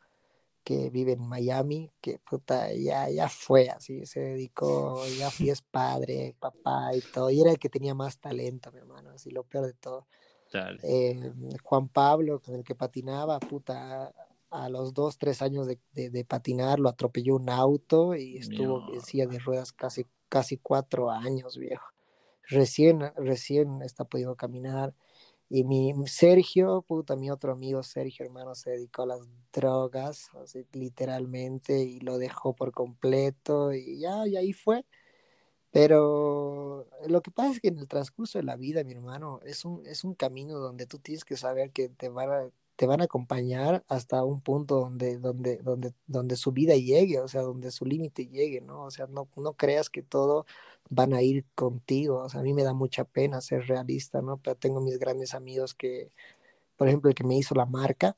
que vive en Miami, que puta, ya, ya fue así, se dedicó, ya fui es padre, papá y todo, y era el que tenía más talento, mi hermano, así lo peor de todo. Eh, Juan Pablo, con el que patinaba, puta, a los dos, tres años de, de, patinar, lo atropelló un auto y estuvo en silla de ruedas casi, casi cuatro años, viejo. Recién, recién está pudiendo caminar. Y mi Sergio, puta, mi otro amigo Sergio, hermano, se dedicó a las drogas, así, literalmente, y lo dejó por completo, y ya, y ahí fue. Pero lo que pasa es que en el transcurso de la vida, mi hermano, es un, es un camino donde tú tienes que saber que te van a, te van a acompañar hasta un punto donde, donde, donde, donde su vida llegue, o sea, donde su límite llegue, ¿no? O sea, no, no creas que todo van a ir contigo, o sea, a mí me da mucha pena ser realista, ¿no? Pero tengo mis grandes amigos que, por ejemplo, el que me hizo la marca,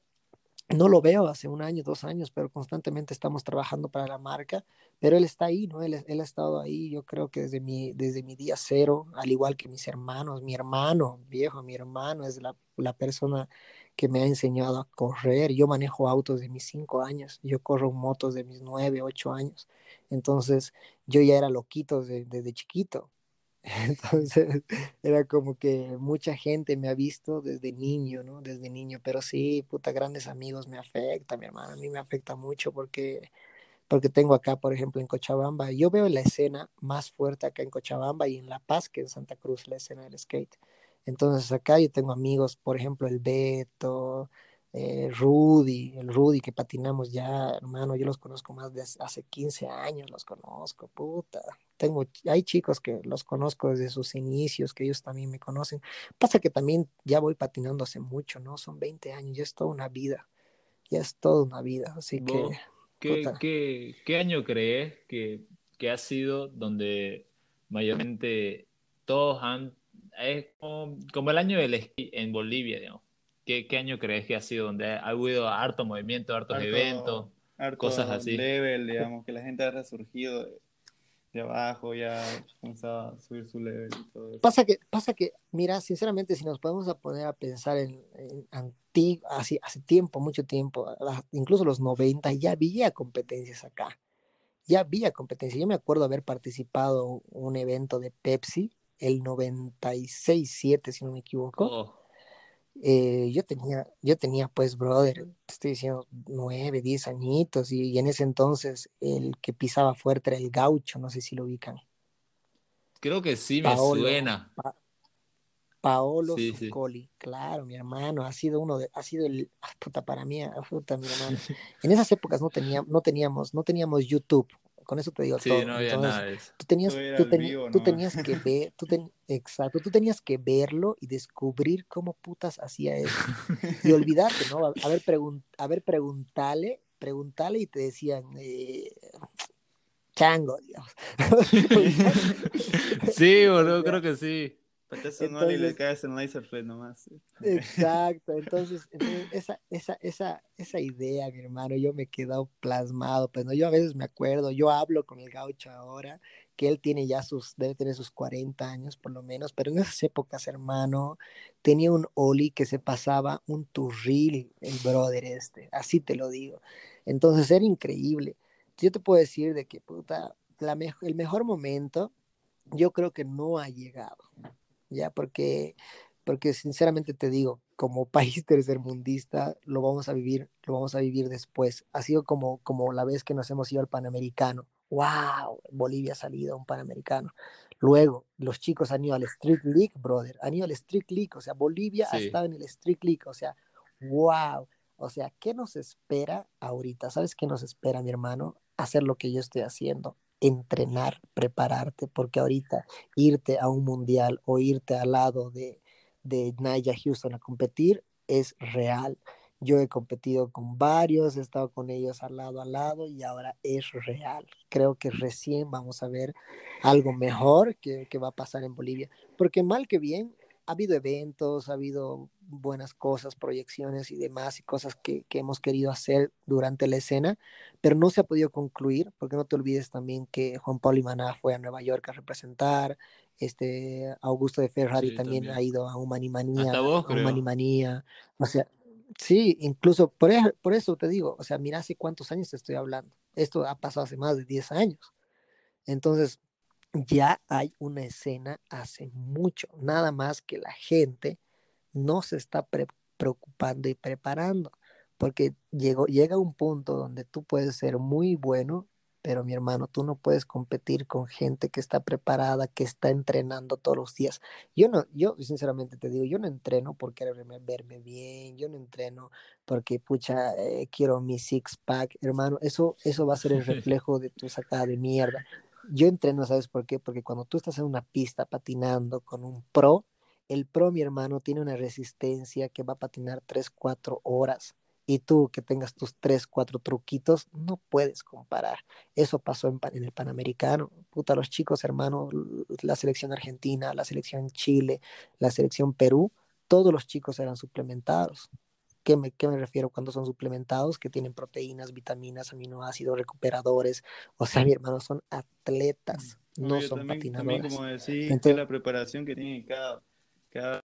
no lo veo hace un año, dos años, pero constantemente estamos trabajando para la marca, pero él está ahí, ¿no? Él, él, ha estado ahí, yo creo que desde mi, desde mi día cero, al igual que mis hermanos, mi hermano, viejo, mi hermano es la, la persona que me ha enseñado a correr. Yo manejo autos de mis cinco años, yo corro motos de mis nueve, ocho años. Entonces, yo ya era loquito desde, chiquito. Entonces, era como que mucha gente me ha visto desde niño, ¿no? Desde niño, pero sí, puta, grandes amigos me afecta, mi hermano, a mí me afecta mucho porque, porque tengo acá, por ejemplo, en Cochabamba, yo veo la escena más fuerte acá en Cochabamba y en La Paz que en Santa Cruz, la escena del skate. Entonces acá yo tengo amigos, por ejemplo, el Beto, eh, Rudy, el Rudy que patinamos ya, hermano, yo los conozco más de hace 15 años, los conozco, puta. Tengo, hay chicos que los conozco desde sus inicios, que ellos también me conocen. Pasa que también ya voy patinando hace mucho, ¿no? Son 20 años, ya es toda una vida, ya es toda una vida, así que... ¿Qué, ¿qué, ¿Qué, año crees que, que ha sido donde mayormente todos han es como, el año del esquí en Bolivia, digamos. ¿Qué, ¿Qué, año crees que ha sido donde ha habido harto movimiento, hartos eventos, cosas así? level, digamos, que la gente ha resurgido de, abajo, ya comenzado a subir su level y todo eso. Pasa que, pasa que, mira, sinceramente, si nos podemos poner a pensar en, antiguo, hace, hace tiempo, mucho tiempo, incluso los 90, ya había competencias acá. Ya había competencia. Yo me acuerdo haber participado en un evento de Pepsi el 96-7, si no me equivoco. Oh. Eh, yo tenía, yo tenía pues, brother, te estoy diciendo, nueve, diez añitos, y, en ese entonces el que pisaba fuerte era el gaucho, no sé si lo ubican. Creo que sí, me suena. Paolo Zuccoli, claro, mi hermano, ha sido uno de, ha sido el, ah, puta, para mí, ah, puta, mi hermano. En esas épocas no, tenía, no teníamos, no teníamos YouTube, Con eso te digo Sí, todo. no había Entonces, nada tú tenías, tú, vivo tenías que ver, tú ten- exacto, tú tenías que verlo y descubrir cómo putas hacía eso. Y olvidarte, ¿no? A, a ver, pregun- a ver, preguntale, preguntale y te decían, eh, chango, digamos. Sí, boludo, creo que sí. Para eso no le caes en Laserfed nomás. Exacto, entonces, entonces esa, esa, esa, esa idea, mi hermano, yo me he quedado plasmado, pues no, yo a veces me acuerdo, yo hablo con el gaucho ahora, que él tiene ya sus, debe tener sus 40 años por lo menos, pero en esas épocas, hermano, tenía un Oli que se pasaba un turril, el brother este, así te lo digo. Entonces era increíble. Yo te puedo decir de que, puta, la mej- el mejor momento, yo creo que no ha llegado, ya, porque porque sinceramente te digo, como país tercermundista, lo vamos a vivir, lo vamos a vivir después. Ha sido como, como la vez que nos hemos ido al Panamericano. ¡Wow! Bolivia ha salido a un Panamericano. Luego, los chicos han ido al Street League, brother. Han ido al Street League. O sea, Bolivia ha estado en el Street League. O sea, ¡wow! O sea, ¿qué nos espera ahorita? ¿Sabes qué nos espera, mi hermano? Hacer lo que yo estoy haciendo. Entrenar, prepararte, porque ahorita irte a un mundial o irte al lado de, de Naya Houston a competir es real. Yo he competido con varios, he estado con ellos al lado a lado y ahora es real. Creo que recién vamos a ver algo mejor que, que va a pasar en Bolivia. Porque mal que bien, ha habido eventos, ha habido buenas cosas, proyecciones y demás y cosas que, que hemos querido hacer durante la escena, pero no se ha podido concluir, porque no te olvides también que Juan Pablo Imaná fue a Nueva York a representar, este Augusto de Ferrari Sí, también, también. ha ido a Humanimanía, vos, a. Humanimanía, o sea, sí, incluso por, e- por eso te digo, o sea, mira hace cuántos años te estoy hablando, esto ha pasado hace más de 10 años, entonces ya hay una escena hace mucho, nada más que la gente no se está pre- preocupando y preparando, porque llegó, llega un punto donde tú puedes ser muy bueno, pero mi hermano, tú no puedes competir con gente que está preparada, que está entrenando todos los días. Yo no, yo sinceramente te digo, yo no entreno por quererme verme bien, yo no entreno porque, pucha, eh, quiero mi six pack, hermano, eso, eso va a ser el reflejo de tu sacada de mierda. Yo entreno, ¿sabes por qué? Porque cuando tú estás en una pista patinando con un pro, el pro, mi hermano, tiene una resistencia que va a patinar 3, 4 horas. Y tú que tengas tus 3, 4 truquitos, no puedes comparar. Eso pasó en, en el Panamericano. Puta, los chicos, hermano, la selección argentina, la selección Chile, la selección Perú, todos los chicos eran suplementados. ¿Qué me, qué me refiero cuando son suplementados? Que tienen proteínas, vitaminas, aminoácidos, recuperadores. O sea, mi hermano, son atletas, no Oye, son también, también patinadores. como decís, Entonces- que la preparación que tiene cada, cada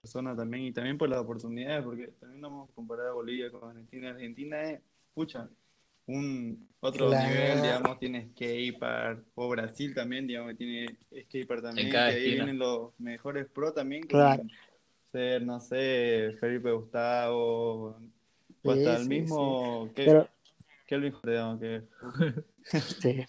persona también, y también por las oportunidades, porque también no vamos a comparar a Bolivia con Argentina. Argentina es, pucha, un otro Claro. nivel, digamos, tiene skatepark, o Brasil también, digamos, que tiene skatepark también, que cada ahí esquina. vienen los mejores pro también, como Claro. Ser, no sé, Felipe Gustavo, o Sí, hasta el sí, mismo Ke- Pero, Kelvin, digamos, que Sí.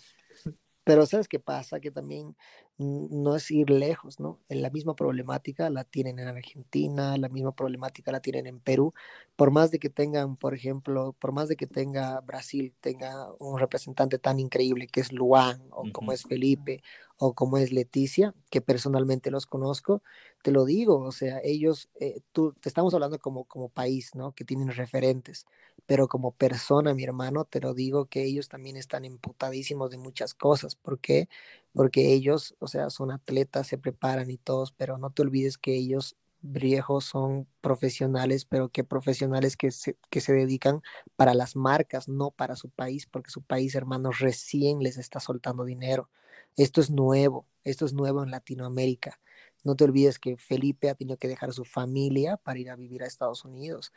Pero ¿sabes qué pasa? Que también no es ir lejos, ¿no? En la misma problemática la tienen en Argentina, la misma problemática la tienen en Perú. Por más de que tengan, por ejemplo, por más de que tenga Brasil, tenga un representante tan increíble que es Luan, o como es Felipe, o como es Leticia, que personalmente los conozco, te lo digo, o sea, ellos, eh, tú, te estamos hablando como, como país, ¿no? Que tienen referentes pero como persona, mi hermano, te lo digo que ellos también están emputadísimos de muchas cosas. ¿Por qué? Porque ellos, o sea, son atletas, se preparan y todos, pero no te olvides que ellos, viejos, son profesionales, pero que profesionales que se, que se dedican para las marcas, no para su país, porque su país, hermano, recién les está soltando dinero. Esto es nuevo, esto es nuevo en Latinoamérica. No te olvides que Felipe ha tenido que dejar a su familia para ir a vivir a Estados Unidos.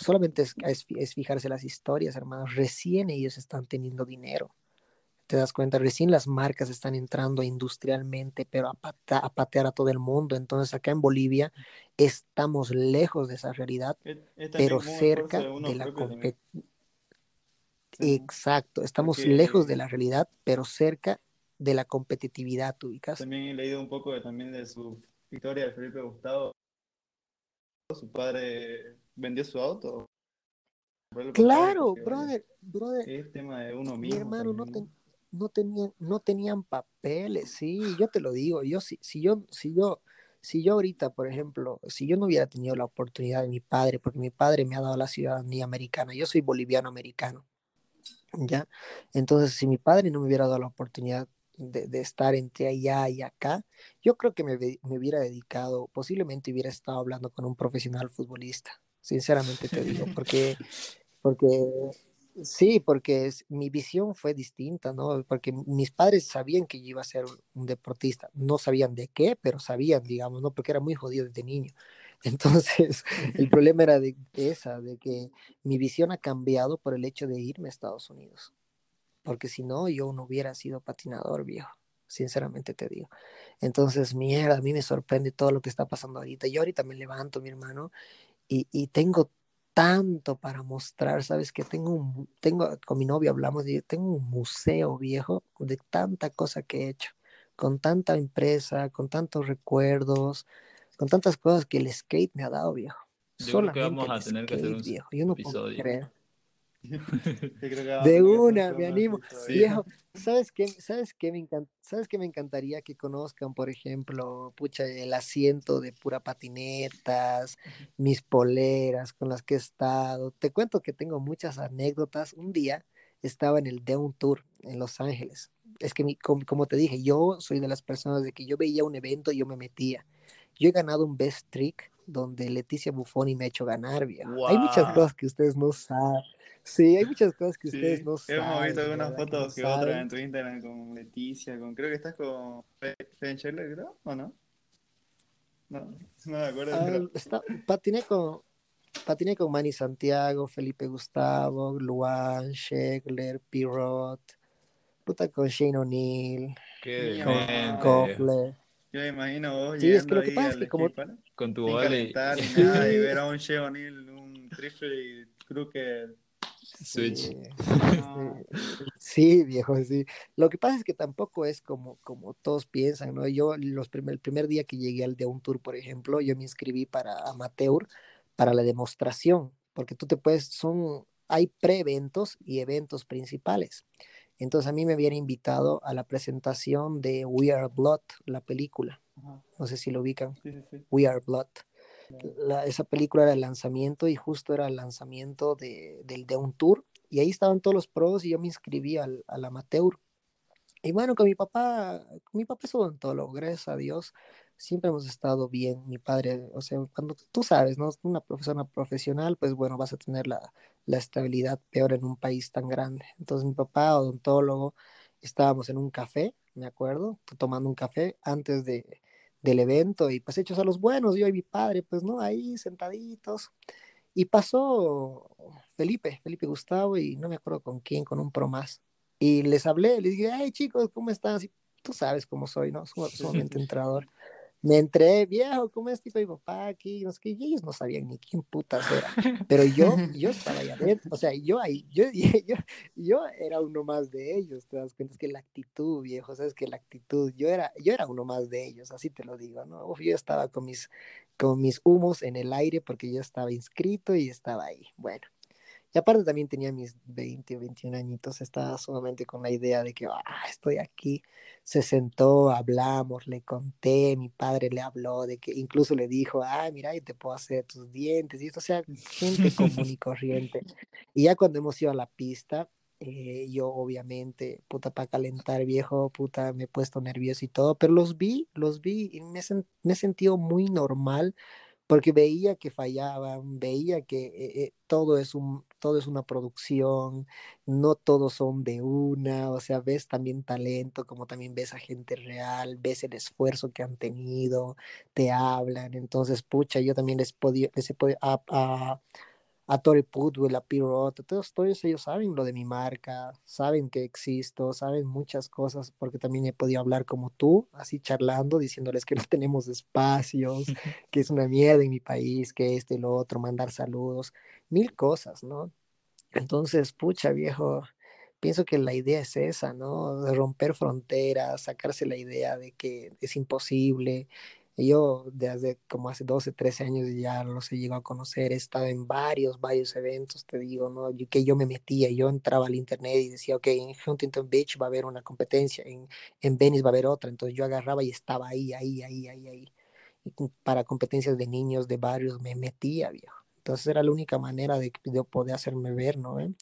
Solamente es, es, es fijarse las historias, hermanos. Recién ellos están teniendo dinero. Te das cuenta, recién las marcas están entrando industrialmente, pero a, pata- a patear a todo el mundo. Entonces acá en Bolivia estamos lejos de esa realidad, es, es también pero cerca de la competencia. Exacto, estamos Porque- lejos de la realidad, pero cerca de la competitividad, ¿tú ubicas? También he leído un poco de, también de su historia de Felipe Gustavo. Su padre vendió su auto Claro, brother, brother. Es tema de uno Mi mismo. hermano no, ten- no tenían, no tenían papeles, sí, yo te lo digo, yo si, si yo, si yo, si yo ahorita, por ejemplo, si yo no hubiera tenido la oportunidad de mi padre, porque mi padre me ha dado la ciudadanía americana, yo soy boliviano americano, ¿ya? Entonces, si mi padre no me hubiera dado la oportunidad de, de estar entre allá y acá, yo creo que me, me hubiera dedicado, posiblemente hubiera estado hablando con un profesional futbolista, sinceramente te digo, porque, porque sí, porque es- mi visión fue distinta, ¿no? Porque mis padres sabían que yo iba a ser un, un deportista, no sabían de qué, pero sabían, digamos, ¿no? Porque era muy jodido desde niño. Entonces, el problema era de esa, de que mi visión ha cambiado por el hecho de irme a Estados Unidos porque si no, yo no hubiera sido patinador, viejo. Sinceramente te digo. Entonces, mierda, a mí me sorprende todo lo que está pasando ahorita. Yo ahorita me levanto, mi hermano, y, y tengo tanto para mostrar, ¿sabes? Que tengo un, tengo, con mi novio hablamos, y tengo un museo viejo de tanta cosa que he hecho, con tanta empresa, con tantos recuerdos, con tantas cosas que el skate me ha dado, viejo. Yo creo que vamos a tener que hacer un viejo. Yo no puedo episodio. creer. De una, un me animo. Sí. Viejo, ¿sabes qué? ¿Sabes qué me ¿Sabes qué me encantaría que conozcan, por ejemplo, pucha, el asiento de pura patinetas, mis poleras con las que he estado? Te cuento que tengo muchas anécdotas. Un día estaba en el Down Tour en Los Ángeles. Es que, mi- com- como te dije, yo soy de las personas de que yo veía un evento y yo me metía. Yo he ganado un Best Trick donde Leticia Buffoni me ha hecho ganar, viejo. Hay muchas cosas que ustedes no saben. Sí, hay muchas cosas que Sí, ustedes no saben. hemos visto algunas verdad, que fotos no que otras en tu Instagram con Leticia, con creo que estás con Fe- Fede Scheller, creo, ¿o no? No, no me acuerdo, Ah, pero está- patiné con patiné con Manny Santiago, Felipe Gustavo, Luan, Shegler, Pirot, puta con Shane O'Neill, Mío. Yo me imagino vos Sí, es que llegando lo que pasa es al que como- Con tu nada, y ver a un Shea O'Neill, un triple y crooked. Switch. No. sí, viejo, sí. Lo que pasa es que tampoco es como, como todos piensan, ¿no? Yo los primer, el primer día que llegué al de un tour, por ejemplo, yo me inscribí para amateur, para la demostración, porque tú te puedes, son, hay pre-eventos y eventos principales. Entonces a mí me habían invitado a la presentación de We Are Blood, la película. Ajá, No sé si lo ubican. sí, sí, sí. We Are Blood. La- esa película era el lanzamiento y justo era el lanzamiento de, del de un tour y ahí estaban todos los pros y yo me inscribí al, al amateur. Y bueno, con mi papá, mi papá es odontólogo, gracias a Dios, siempre hemos estado bien. Mi padre, o sea, cuando tú sabes, ¿no? Una persona profesional, pues bueno, vas a tener la, la estabilidad peor en un país tan grande. Entonces mi papá, odontólogo, estábamos en un café, me acuerdo, tomando un café antes de, del evento y pues hechos a los buenos, yo y mi padre, pues no, ahí sentaditos. Y pasó Felipe, Felipe Gustavo y no me acuerdo con quién, con un pro más. Y les hablé, les dije, hey chicos, ¿cómo están? Y tú sabes cómo soy, ¿no? Sum- Sumamente entrador. Me entré, viejo, ¿cómo es tipo mi papá aquí? No sé qué, y ellos no sabían ni quién putas era. Pero yo, yo estaba ahí adentro, o sea, yo ahí, yo, yo, yo era uno más de ellos, te das cuenta, es que la actitud, viejo, sabes que la actitud, yo era, yo era uno más de ellos, así te lo digo, ¿no? Uf, yo estaba con mis, con mis humos en el aire porque yo estaba inscrito y estaba ahí, bueno. Y aparte también tenía mis 20 o 21 añitos, estaba solamente con la idea de que, ah, estoy aquí. Se sentó, hablamos, le conté, mi padre le habló de que incluso le dijo, ah, mira, te puedo hacer tus dientes y esto, o sea, gente común y corriente. Y ya cuando hemos ido a la pista, eh, yo obviamente, puta, para calentar viejo, puta, me he puesto nervioso y todo, pero los vi, los vi y me, sen- me he sentido muy normal porque veía que fallaban, veía que eh, eh, todo es un, todo es una producción, no todos son de una, o sea, ves también talento, como también ves a gente real, ves el esfuerzo que han tenido, te hablan, entonces, pucha, yo también les podía, les he a, a Tori Putwell, a Pirot, todos, todos ellos saben lo de mi marca, saben que existo, saben muchas cosas, porque también he podido hablar como tú, así charlando, diciéndoles que no tenemos espacios, que es una mierda en mi país, que esto y lo otro, mandar saludos, mil cosas, ¿no? Entonces, pucha, viejo, pienso que la idea es esa, ¿no? De romper fronteras, sacarse la idea de que es imposible, Yo desde como hace 12, 13 años ya los he llegado a conocer, he estado en varios, varios eventos, te digo, ¿no? Yo, que yo me metía, yo entraba al internet y decía, ok, en Huntington Beach va a haber una competencia, en, en Venice va a haber otra, entonces yo agarraba y estaba ahí, ahí, ahí, ahí, ahí. Para competencias de niños, de barrios, me metía, viejo. Entonces era la única manera de, de poder hacerme ver, ¿no? ¿Eh?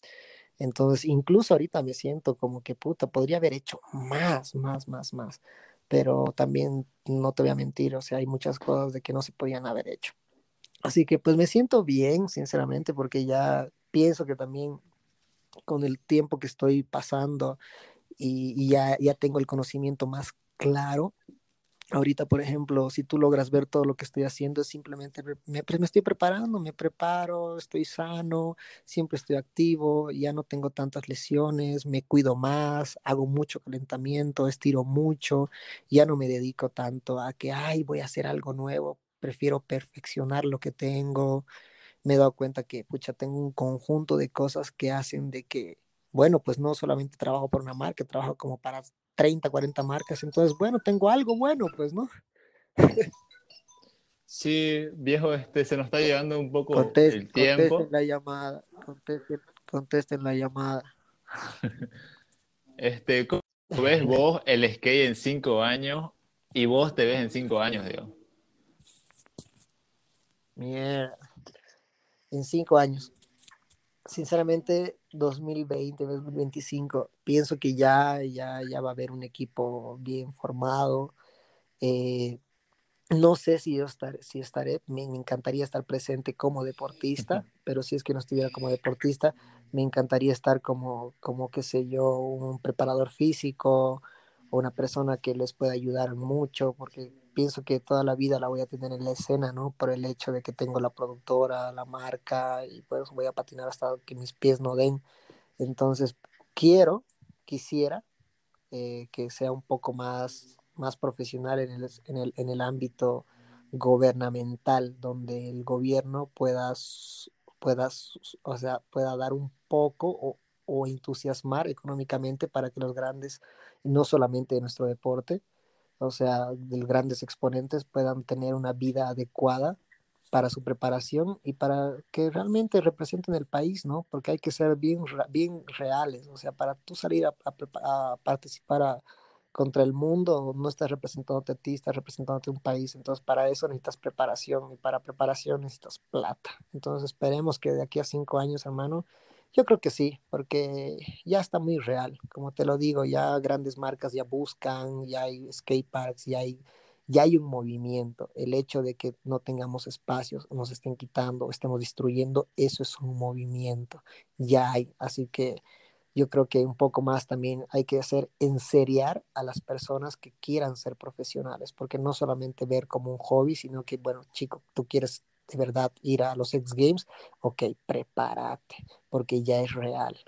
Entonces, incluso ahorita me siento como que puta, podría haber hecho más, más, más, más. Pero también no te voy a mentir, o sea, hay muchas cosas de que no se podían haber hecho. Así que pues me siento bien, sinceramente, porque ya pienso que también con el tiempo que estoy pasando y, y ya, ya tengo el conocimiento más claro, Ahorita, por ejemplo, si tú logras ver todo lo que estoy haciendo, es simplemente me, me, estoy preparando, me preparo, estoy sano, siempre estoy activo, ya no tengo tantas lesiones, me cuido más, hago mucho calentamiento, estiro mucho, ya no me dedico tanto a que, ay, voy a hacer algo nuevo, prefiero perfeccionar lo que tengo. Me he dado cuenta que, pucha, tengo un conjunto de cosas que hacen de que, bueno, pues no solamente trabajo por una marca, trabajo como para 30, 40 marcas. Entonces, bueno, tengo algo bueno, pues, ¿no? Sí, viejo, este, se nos está llegando un poco el tiempo. Contesten la llamada, contesten, contesten la llamada. Este, ¿cómo ves vos el skate en cinco años y vos te ves en cinco años, digo? Mierda. En cinco años. Sinceramente, 2020, 2025, pienso que ya, ya, ya va a haber un equipo bien formado. Eh, no sé si yo estaré, si estaré, me, encantaría estar presente como deportista, pero si es que no estuviera como deportista, me encantaría estar como, como qué sé yo, un preparador físico o una persona que les pueda ayudar mucho, porque pienso que toda la vida la voy a tener en la escena, ¿no? Por el hecho de que tengo la productora, la marca y pues voy a patinar hasta que mis pies no den. Entonces, quiero, quisiera eh, que sea un poco más, más profesional en el, en, el, en el ámbito gubernamental, donde el gobierno pueda, pueda, o sea, pueda dar un poco o, o entusiasmar económicamente para que los grandes, no solamente de nuestro deporte, o sea, de grandes exponentes puedan tener una vida adecuada para su preparación y para que realmente representen el país, ¿no? Porque hay que ser bien, bien reales, o sea, para tú salir a, participar contra el mundo, no estás representándote a ti, estás representándote a un país, entonces para eso necesitas preparación y para preparación necesitas plata. Entonces esperemos que de aquí a cinco años, hermano, yo creo que sí, porque ya está muy real. Como te lo digo, ya grandes marcas ya buscan, ya hay skate parks, ya hay, ya hay un movimiento. El hecho de que no tengamos espacios, nos estén quitando, estemos destruyendo, eso es un movimiento. Ya hay. Así que yo creo que un poco más también hay que hacer enseriar a las personas que quieran ser profesionales, porque no solamente ver como un hobby, sino que, bueno, chico, tú quieres de verdad ir a los X Games, ok, prepárate, porque ya es real.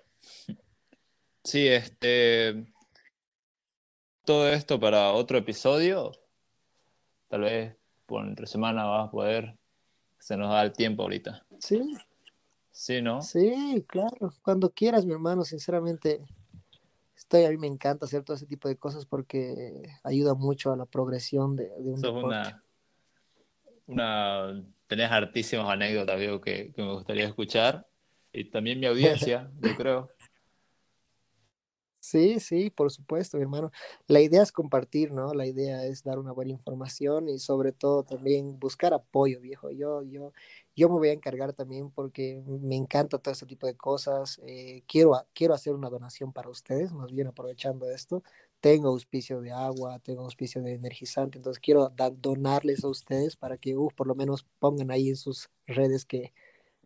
Sí, este. Todo esto para otro episodio. Tal vez por entre semana vas a poder. Se nos da el tiempo ahorita. Sí. Sí, ¿no? Sí, claro. Cuando quieras, mi hermano, sinceramente. Estoy, a mí me encanta hacer todo ese tipo de cosas porque ayuda mucho a la progresión de, de un deporte. Una, una tenés hartísimas anécdotas, veo, que, que, me gustaría escuchar. Y también mi audiencia, yo creo. Sí, sí, por supuesto, mi hermano. La idea es compartir, ¿no? La idea es dar una buena información y sobre todo también buscar apoyo, viejo. Yo, yo, yo me voy a encargar también porque me encanta todo este tipo de cosas. Eh, quiero, quiero hacer una donación para ustedes, más bien aprovechando esto tengo auspicio de agua, tengo auspicio de energizante, entonces quiero donarles a ustedes para que uh, por lo menos pongan ahí en sus redes que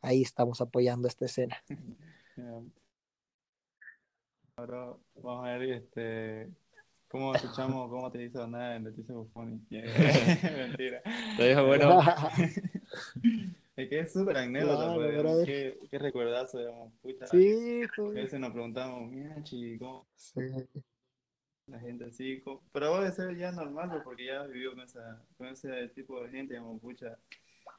ahí estamos apoyando esta escena. Ahora vamos a ver este, cómo escuchamos cómo te dice donar en Leticia Buffoni. Mentira. Te dijo bueno. Es que es súper anécdota, claro, pues, qué, qué recuerdazo, digamos, puta. Sí, pues. A veces nos preguntamos, mira, chico, sí la gente así, pero debe ser ya normal pues, porque ya vivido con, esa, con ese tipo de gente, digamos, pucha,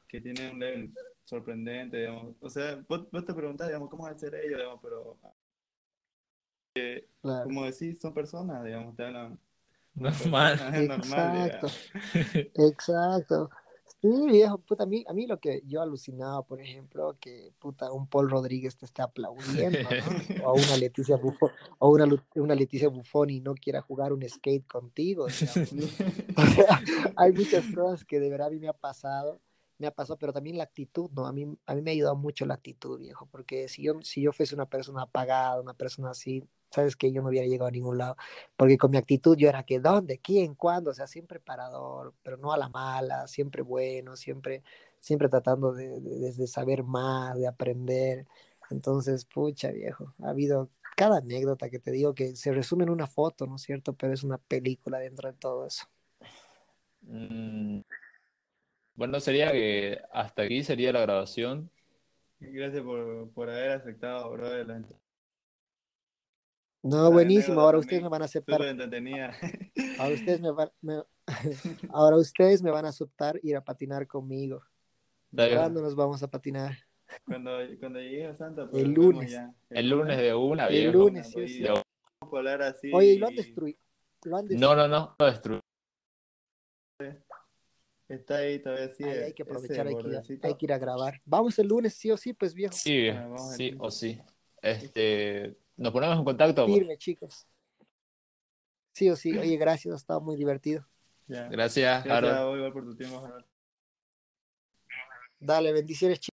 que tiene un level sorprendente, digamos. O sea, vos, te preguntás, digamos, cómo es ser ellos, digamos, pero eh, como decís, son personas, digamos, te hablan Normal. Normal, Exacto, exacto. Sí, viejo, puta, a mí, a mí lo que yo alucinaba, por ejemplo, que puta, un Paul Rodríguez te esté aplaudiendo, ¿no? O una Leticia Buffon, o una, una Leticia Buffon y no quiera jugar un skate contigo, digamos. O sea, hay muchas cosas que de verdad a mí me ha pasado, me ha pasado, pero también la actitud, ¿no? A mí, a mí me ha ayudado mucho la actitud, viejo, porque si yo, si yo fuese una persona apagada, una persona así, sabes que yo no hubiera llegado a ningún lado, porque con mi actitud yo era que, ¿dónde? ¿Quién? ¿Cuándo? O sea, siempre parador, pero no a la mala, siempre bueno, siempre, siempre tratando de, de, de saber más, de aprender. Entonces, pucha, viejo, ha habido cada anécdota que te digo que se resume en una foto, ¿no es cierto? Pero es una película dentro de todo eso. Mm, Bueno, sería que hasta aquí sería la grabación. Gracias por, por haber aceptado, brother. La ent- No, la buenísimo. Ahora ustedes me van a aceptar. Entretenida. Ahora ustedes me van, me- ahora ustedes me van a aceptar ir a patinar conmigo. Dale. ¿Cuándo nos vamos a patinar? Cuando, cuando llegues a Santa, pues El lunes. ya. El lunes de una, El viejo. lunes, sí o sí. Así. Oye, y lo han destruido. Lo han No, no, no. Lo destruí. Está ahí todavía sí. Ay, hay que aprovechar, hay que, ir a, bordecito. hay que ir a grabar. Vamos el lunes, sí o sí, pues viejo. Sí, al sí o sí. Este, nos ponemos en contacto. Firme, chicos. Sí o sí. Oye, gracias, ha estado muy divertido. Ya. Gracias, Gracias Harold. por tu tiempo, Harold. Dale, bendiciones, chicos.